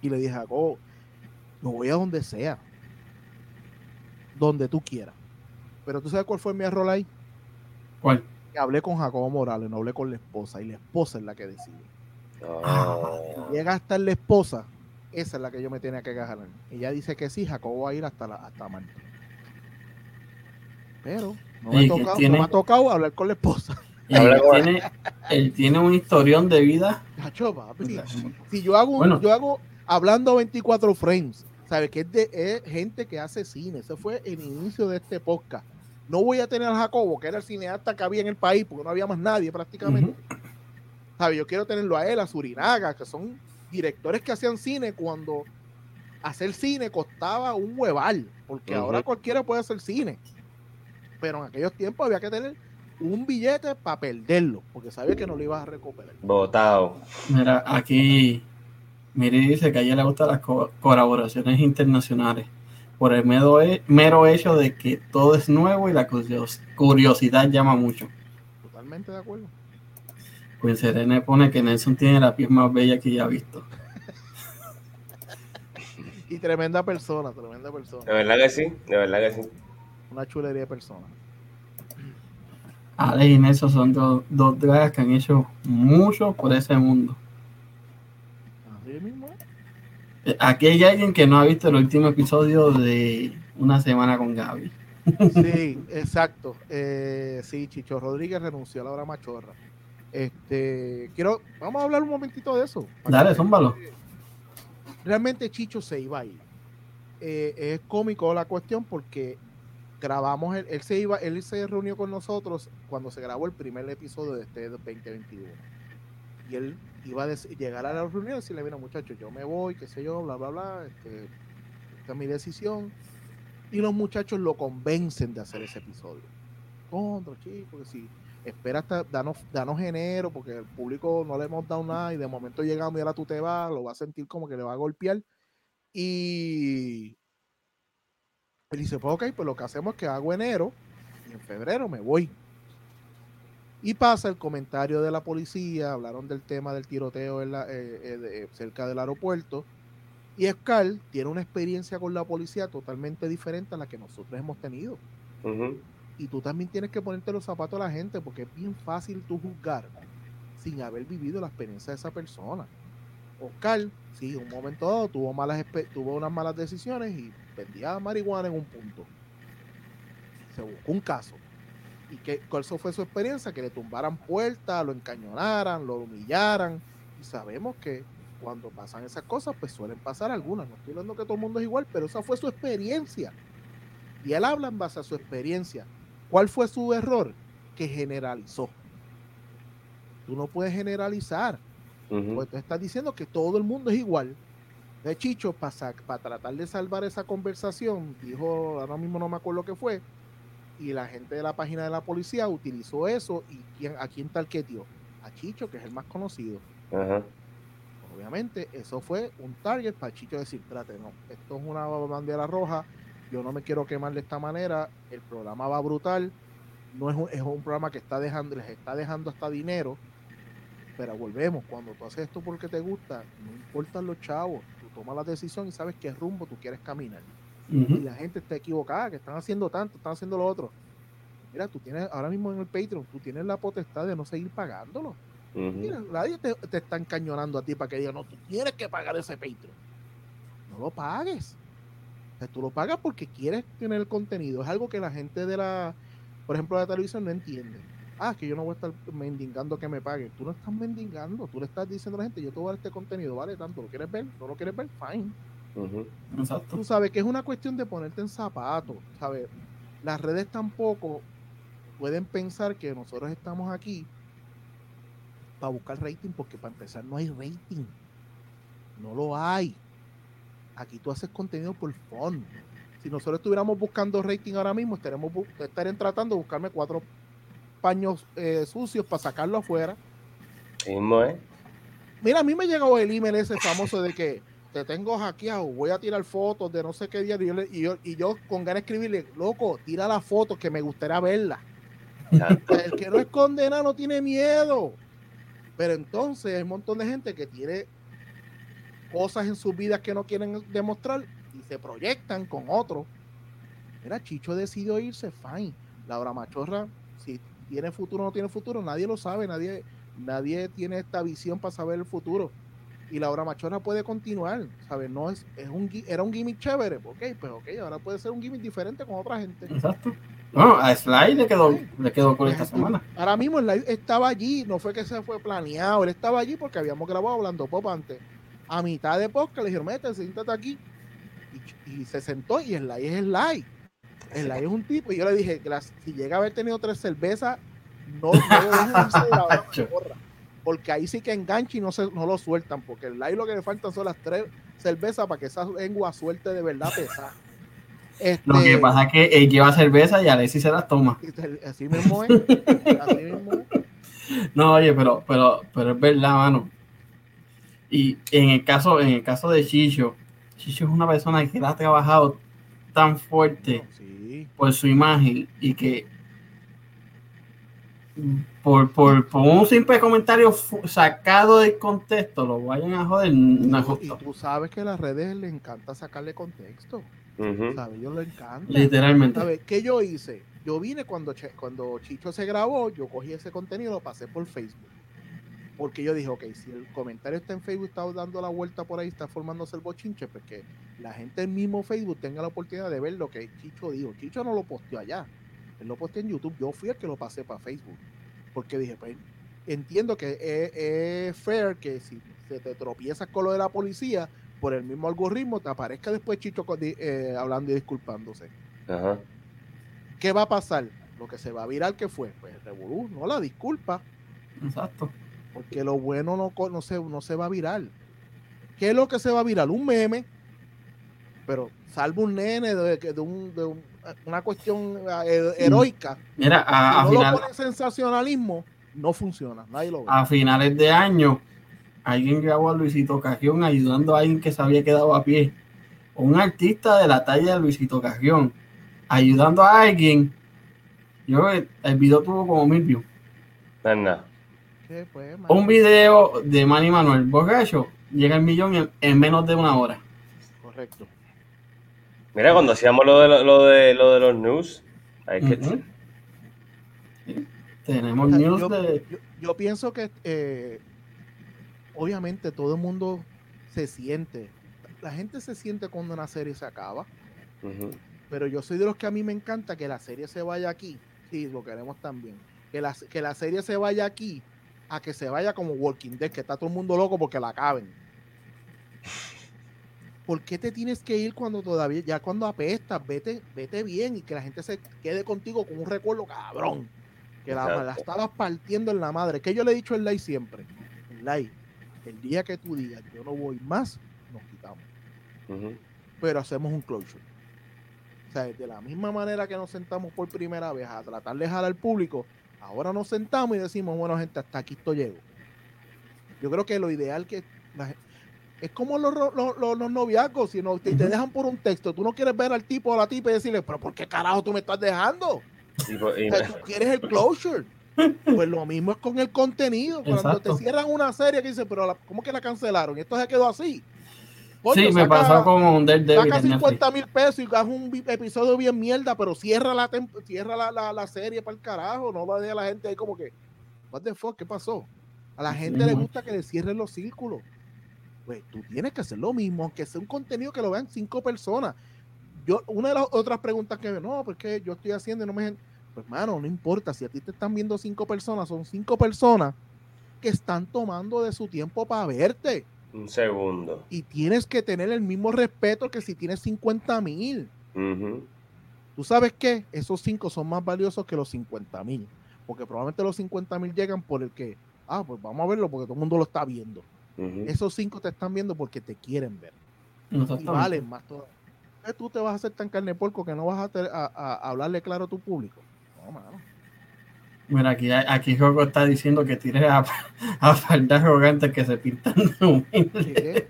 Y le dije, Jacobo, no voy a donde sea. Donde tú quieras. Pero tú sabes cuál fue mi error ahí. ¿Cuál? Que hablé con Jacobo Morales, no hablé con la esposa. Y la esposa es la que decide. Oh. Llega a estar la esposa, esa es la que yo me tenía que agarrar. Ella dice que sí, Jacobo va a ir hasta, la, hasta Marta. Pero no me, ha tocado, hablar con la esposa. [laughs] Él tiene, él tiene, un historión de vida. Si yo hago, yo hago hablando 24 frames, ¿sabes? Que es de gente que hace cine. Ese fue el inicio de este podcast. No voy a tener a Jacobo, que era el cineasta que había en el país, porque no había más nadie prácticamente. Yo quiero tenerlo a él, a Surinaga, que son directores que hacían cine cuando hacer cine costaba un hueval, porque ahora cualquiera puede hacer cine. Pero en aquellos tiempos había que tener un billete para perderlo, porque sabía que no lo ibas a recuperar. Votado. Mira, aquí Miri dice que a ella le gustan las colaboraciones internacionales por el mero, mero hecho de que todo es nuevo y la curiosidad llama mucho. Totalmente de acuerdo. Pues Serena pone que Nelson tiene la piel más bella que ya ha visto. [laughs] y tremenda persona, tremenda persona. De verdad que sí, de verdad que sí. Una chulería de persona. Alex y Nelson son dos, dos dragas que han hecho mucho por ese mundo. Mismo. Eh, aquí hay alguien que no ha visto el último episodio de Una Semana con Gaby. Sí, exacto. Eh, sí, Chicho Rodríguez renunció a la hora machorra. Este, quiero, vamos a hablar un momentito de eso. Dale, zúmbalo. Realmente Chicho se iba a ir. Eh, es cómico la cuestión porque grabamos, él, se iba, él se reunió con nosotros cuando se grabó el primer episodio de este 2021. Y él iba a llegar a la reunión y decirle, mira muchachos, yo me voy, qué sé yo, bla, bla, bla, este, esta es mi decisión. Y los muchachos lo convencen de hacer ese episodio. Contra, chicos, que sí espera hasta, danos, danos enero, porque el público no le hemos dado nada y de momento llegamos y ahora tú te vas, lo va a sentir como que le va a golpear. Y él dice, pues ok, pues lo que hacemos es que hago enero y en febrero me voy. Y pasa el comentario de la policía, hablaron del tema del tiroteo en la, eh, eh, cerca del aeropuerto. Y Scar tiene una experiencia con la policía totalmente diferente a la que nosotros hemos tenido y tú también tienes que ponerte los zapatos a la gente porque es bien fácil tú juzgar sin haber vivido la experiencia de esa persona. Oscar, sí, un momento dado tuvo, malas, tuvo unas malas decisiones y vendía marihuana en un punto. Se buscó un caso. ¿Y qué, cuál fue su experiencia? Que le tumbaran puertas, lo encañonaran, lo humillaran. Y sabemos que cuando pasan esas cosas, pues suelen pasar algunas. No estoy hablando que todo el mundo es igual, pero esa fue su experiencia. Y él habla en base a su experiencia. ¿Cuál fue su error? Que generalizó. Tú no puedes generalizar. Pues tú estás diciendo que todo el mundo es igual. De Chicho, para, para tratar de salvar esa conversación, dijo, ahora mismo no me acuerdo qué fue, y la gente de la página de la policía utilizó eso y quién, a quién dio? A Chicho, que es el más conocido. Obviamente, eso fue un target para Chicho decir, trate, no, esto es una bandera roja, yo no me quiero quemar de esta manera, el programa va brutal, no es un, es un programa que está dejando, les está dejando hasta dinero, pero volvemos, cuando tú haces esto porque te gusta, no importan los chavos, tú tomas la decisión y sabes qué rumbo tú quieres caminar. Y la gente está equivocada, que están haciendo tanto, están haciendo lo otro. Mira, tú tienes ahora mismo en el Patreon, tú tienes la potestad de no seguir pagándolo. Mira, nadie te, te, está encañonando a ti para que diga, no, tú tienes que pagar ese Patreon. No lo pagues tú lo pagas porque quieres tener el contenido. Es algo que la gente de la, por ejemplo, de la televisión no entiende. ah, que yo no voy a estar mendigando que me paguen. Tú no estás mendigando, tú le estás diciendo a la gente, yo te voy a dar este contenido, vale tanto, ¿lo quieres ver? ¿No lo quieres ver? Fine. Exacto. Tú sabes que es una cuestión de ponerte en zapatos, ¿sabes? Las redes tampoco pueden pensar que nosotros estamos aquí para buscar rating, porque para empezar no hay rating. No lo hay. Aquí tú haces contenido por fun. Si nosotros estuviéramos buscando rating ahora mismo, estaremos estarían tratando de buscarme cuatro paños eh, sucios para sacarlo afuera. Mira, a mí me llegó el email ese famoso de que te tengo hackeado, voy a tirar fotos de no sé qué día. Y yo, y yo, con ganas de escribirle, loco, tira la foto que me gustaría verla. el que no es condenado no tiene miedo. Pero entonces hay un montón de gente que tiene cosas en sus vidas que no quieren demostrar y se proyectan con otro. Mira, Chicho decidió irse, fine. Laura Machorra, si tiene futuro o no tiene futuro, nadie lo sabe, nadie, nadie tiene esta visión para saber el futuro y la obra machona puede continuar, ¿sabes? No es, es un, era un gimmick chévere, ok, pues ok, ahora puede ser un gimmick diferente con otra gente. Exacto. No, a Sly le quedó, le quedó con esta semana. Ahora mismo Sly estaba allí, no fue que se fue planeado, él estaba allí porque habíamos grabado hablando pop antes. A mitad de podcast le dijeron, mete, siéntate aquí. Y, se sentó y Sly es Sly. Sly es un tipo, y yo le dije, si llega a haber tenido tres cervezas, no, no la [laughs] porque ahí sí que engancha y no, se, no lo sueltan, porque el live lo que le faltan son las tres cervezas para que esa lengua suelte de verdad pesada. [laughs] lo que este, pasa es que él lleva cerveza y Alexis se las toma. Así mismo es. Así mismo es. [laughs] No, oye, pero, pero, pero es verdad, mano. Y en el caso, en el caso de Chicho, Chicho es una persona que ha trabajado tan fuerte por su imagen y que por, por, un simple comentario sacado de contexto lo vayan a joder. y tú sabes que a las redes les encanta sacarle contexto. ¿Sabes? Yo lo encanta. Literalmente. ¿Sabes qué yo hice? Yo vine cuando, cuando Chicho se grabó, yo cogí ese contenido y lo pasé por Facebook. Porque yo dije, ok, si el comentario está en Facebook, está dando la vuelta por ahí, está formándose el bochinche, pues que la gente del mismo Facebook tenga la oportunidad de ver lo que Chicho dijo. Chicho no lo posteó allá él lo posté en YouTube, yo fui el que lo pasé para Facebook. Porque dije, pues entiendo que es, fair que si se te tropiezas con lo de la policía, por el mismo algoritmo te aparezca después Chicho eh, hablando y disculpándose. Ajá. ¿Qué va a pasar? Lo que se va a virar, ¿qué fue? Pues Revolú, no la disculpa. Exacto. Porque lo bueno no, no, se, no se va a virar. ¿Qué es lo que se va a virar? Un meme. Pero salvo un nene de, de, un, de un, una cuestión eh, heroica. Mira, a, no lo pone sensacionalismo, no funciona. Nadie lo ve. A finales de año, alguien grabó a Luisito Cajión ayudando a alguien que se había quedado a pie. Un artista de la talla de Luisito Cajión ayudando a alguien. Yo, el video tuvo como mil views. Un video de Manny Manuel Borracho llega al millón en menos de una hora. Correcto. Mira, cuando hacíamos lo de, lo de, lo de los news, hay que... Tenemos news yo, de... Yo, pienso que eh, obviamente todo el mundo se siente, la gente se siente cuando una serie se acaba, pero yo soy de los que a mí me encanta que la serie se vaya aquí, sí, lo queremos también, que la, que la serie se vaya aquí a que se vaya como Walking Dead, que está todo el mundo loco porque la acaben. ¿Por qué te tienes que ir cuando todavía, ya cuando apestas, vete, vete bien y que la gente se quede contigo con un recuerdo cabrón? Que la, estabas partiendo en la madre. Que yo le he dicho en Live siempre. En Live, el día que tú digas yo no voy más, nos quitamos. Pero hacemos un closure. O sea, de la misma manera que nos sentamos por primera vez a tratar de dejar al público, ahora nos sentamos y decimos, bueno, gente, hasta aquí esto llego. Yo creo que lo ideal que la, es como los, los, los, noviazgos, si no, te, te, dejan por un texto, tú no quieres ver al tipo o a la tipa y decirle, pero ¿por qué carajo tú me estás dejando? Pues, tú quieres el closure. Pues lo mismo es con el contenido. Cuando te cierran una serie que dice, pero ¿cómo que la cancelaron? Y esto se quedó así. sí, me pasó con un Daredevil. Saca 50 mil pesos y hagas un episodio bien mierda, pero cierra la, cierra la, la, serie para el carajo. No va a dejar a la gente ahí como que, what the fuck, ¿qué pasó? A la gente le gusta que le cierren los círculos pues tú tienes que hacer lo mismo, aunque sea un contenido que lo vean cinco personas. Yo, una de las otras preguntas que no, porque yo estoy haciendo y no me Pues, mano, no importa. Si a ti te están viendo cinco personas, son cinco personas que están tomando de su tiempo para verte. Un segundo. Y tienes que tener el mismo respeto que si tienes 50 mil. ¿Tú sabes qué? Esos cinco son más valiosos que los 50 mil. Porque probablemente los 50 mil llegan por el que, ah, pues vamos a verlo porque todo el mundo lo está viendo. Esos cinco te están viendo porque te quieren ver. Y valen más todavía. Tú te vas a hacer tan carne porco que no vas a, hablarle claro a tu público. No, mano. Mira, aquí, aquí Joco está diciendo que tires a, a faldas arrogantes que se pintan de humildes.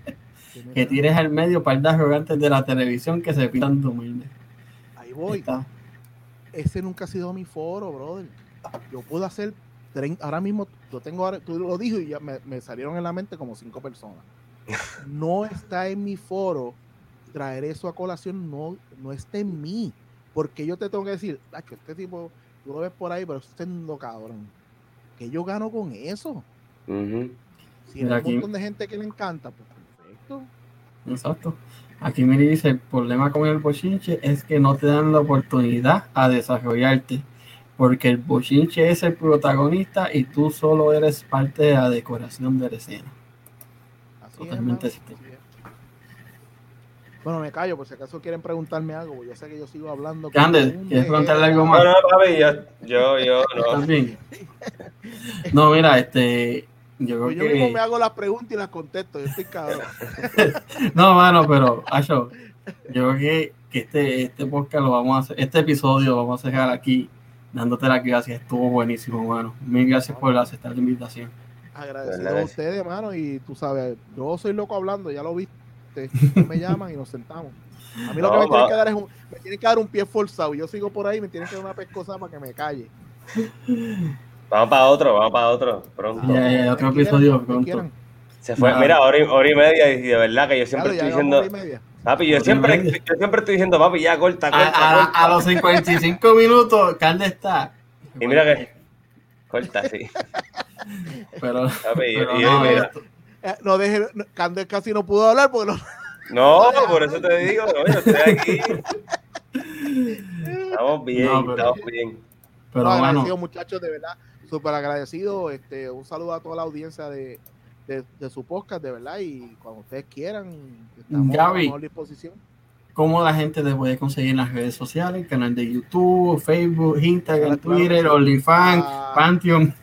que tires al medio faldas arrogantes de la televisión que se pintan de humildes. Ahí voy. Ese nunca ha sido mi foro, brother. Yo puedo hacer ahora mismo, yo tengo, ahora, tú lo dijo y ya me, salieron en la mente como cinco personas. [laughs] No está en mi foro traer eso a colación, no, no está en mí. Porque yo te tengo que decir, este tipo, tú lo ves por ahí, pero siendo cabrón. Que yo gano con eso. Si hay un montón de gente que le encanta, pues perfecto. Exacto. Aquí me dice, el problema con el bochinche es que no te dan la oportunidad a desarrollarte porque el bochinche es el protagonista y tú solo eres parte de la decoración de la escena. Totalmente es, Bueno, me callo, por si acaso quieren preguntarme algo, yo sé que yo sigo hablando. ¿quieres preguntarle algo más? No, no, papi, yo, yo, yo no. [laughs] También. [laughs] No, mira, este, yo creo pues yo mismo me hago las preguntas y las contesto, yo estoy cabrón. [laughs] no, mano, pero, Acho, yo creo que, que este, este podcast lo vamos a hacer, este episodio lo vamos a dejar aquí dándote las gracias. Estuvo buenísimo, hermano. Mil gracias por aceptar la invitación. Agradecido a ustedes, hermano. Y tú sabes, yo soy loco hablando, ya lo viste. Me llaman y nos sentamos. A mí lo que me tienen que dar es un, me tienen que dar un pie forzado. Yo sigo por ahí, me tienen que dar una pescosa para que me calle. Vamos para otro, vamos para otro, pronto. Ya, ya, otro episodio pronto. Se fue, mira, hora y, hora y, media, y de verdad que yo siempre estoy diciendo. Papi, yo siempre, yo siempre estoy diciendo, papi, ya corta, corta. A, a, a los 55 minutos, Calde está. Y mira que. Corta, sí. Pero. Papi, pero y, no, mira. Eh, no deje, Candel casi no pudo hablar porque no. No, por eso te digo, no, yo estoy aquí. Estamos bien, no, pero, estamos bien. Pero agradecido, muchachos, de verdad, súper agradecido. Este, un saludo a toda la audiencia de, de, su podcast, de verdad, y cuando ustedes quieran, estamos a mejor disposición. ¿Cómo la gente les puede conseguir en las redes sociales? Canal de YouTube, Facebook, Instagram, Twitter, OnlyFans, ah, Pantheon.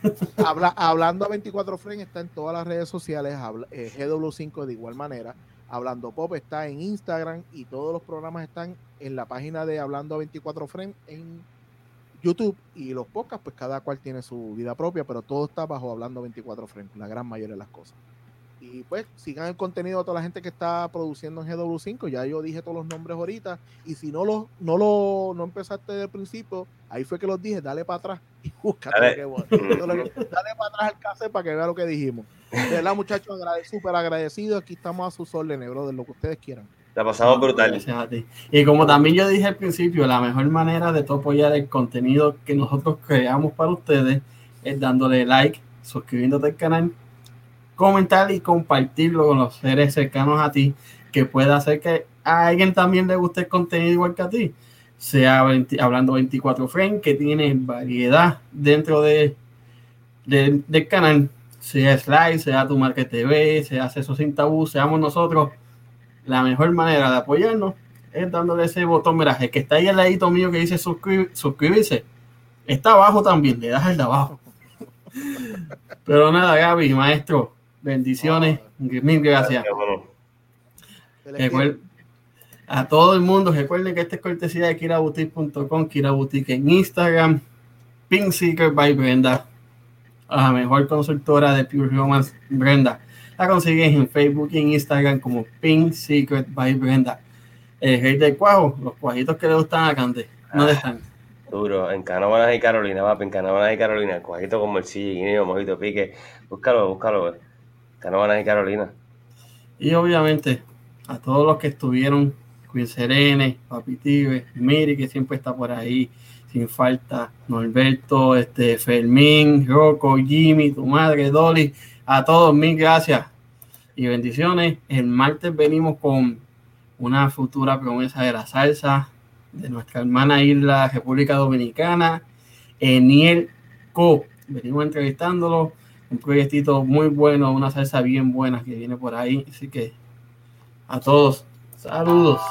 hablando a 24 Frames está en todas las redes sociales, eh, GW5 de igual manera. Hablando Pop está en Instagram y todos los programas están en la página de Hablando a 24 Frames en YouTube y los podcasts, pues cada cual tiene su vida propia, pero todo está bajo hablando 24 frames, la gran mayoría de las cosas. Y pues sigan el contenido de toda la gente que está produciendo en GW5. Ya yo dije todos los nombres ahorita. Y si no lo, no lo no empezaste desde el principio, ahí fue que los dije, dale para atrás y [laughs] búscate dale. dale para atrás al cassette para que vea lo que dijimos. De verdad, muchachos, súper agradecido. Aquí estamos a sus órdenes, bro, de lo que ustedes quieran. La pasamos brutal. Y como también yo dije al principio, la mejor manera de todo apoyar el contenido que nosotros creamos para ustedes es dándole like, suscribiéndote al canal, comentar y compartirlo con los seres cercanos a ti, que pueda hacer que a alguien también le guste el contenido igual que a ti. Sea hablando 24 frames, que tiene variedad dentro de, del canal, sea Slide, sea Tu Market TV, sea Acceso Sin Tabú, seamos nosotros la mejor manera de apoyarnos es dándole ese botón. Mira, el que está ahí al ladito mío que dice suscribirse, está abajo también, le das el de abajo. [laughs] Pero nada, Gaby, maestro, bendiciones, mil gracias. a todo el mundo, recuerden que esta es cortesía de kiraboutique.com, kiraboutique en Instagram, Pink Seeker by Brenda, la mejor consultora de Pure Romance, Brenda. La consigues en Facebook y en Instagram como Pink Secret by Brenda. El rey del cuajo, los cuajitos que le gustan a Cante. ¿Dónde ah, están? Duro, en Canóvanas y Carolina, va, en Canóvanas y Carolina, el cuajito como el guineo, mojito, pique. Búscalo, búscalo, Canóvanas y Carolina. Y obviamente, a todos los que estuvieron, Queen Serene, Papi Tibe, Miri, que siempre está por ahí, sin falta, Norberto, este, Fermín, Rocco, Jimmy, tu madre, Dolly a todos, mil gracias y bendiciones. El martes venimos con una futura promesa de la salsa de nuestra hermana isla República Dominicana, Eniel Co. Venimos entrevistándolo. Un proyectito muy bueno, una salsa bien buena que viene por ahí. Así que a todos, saludos.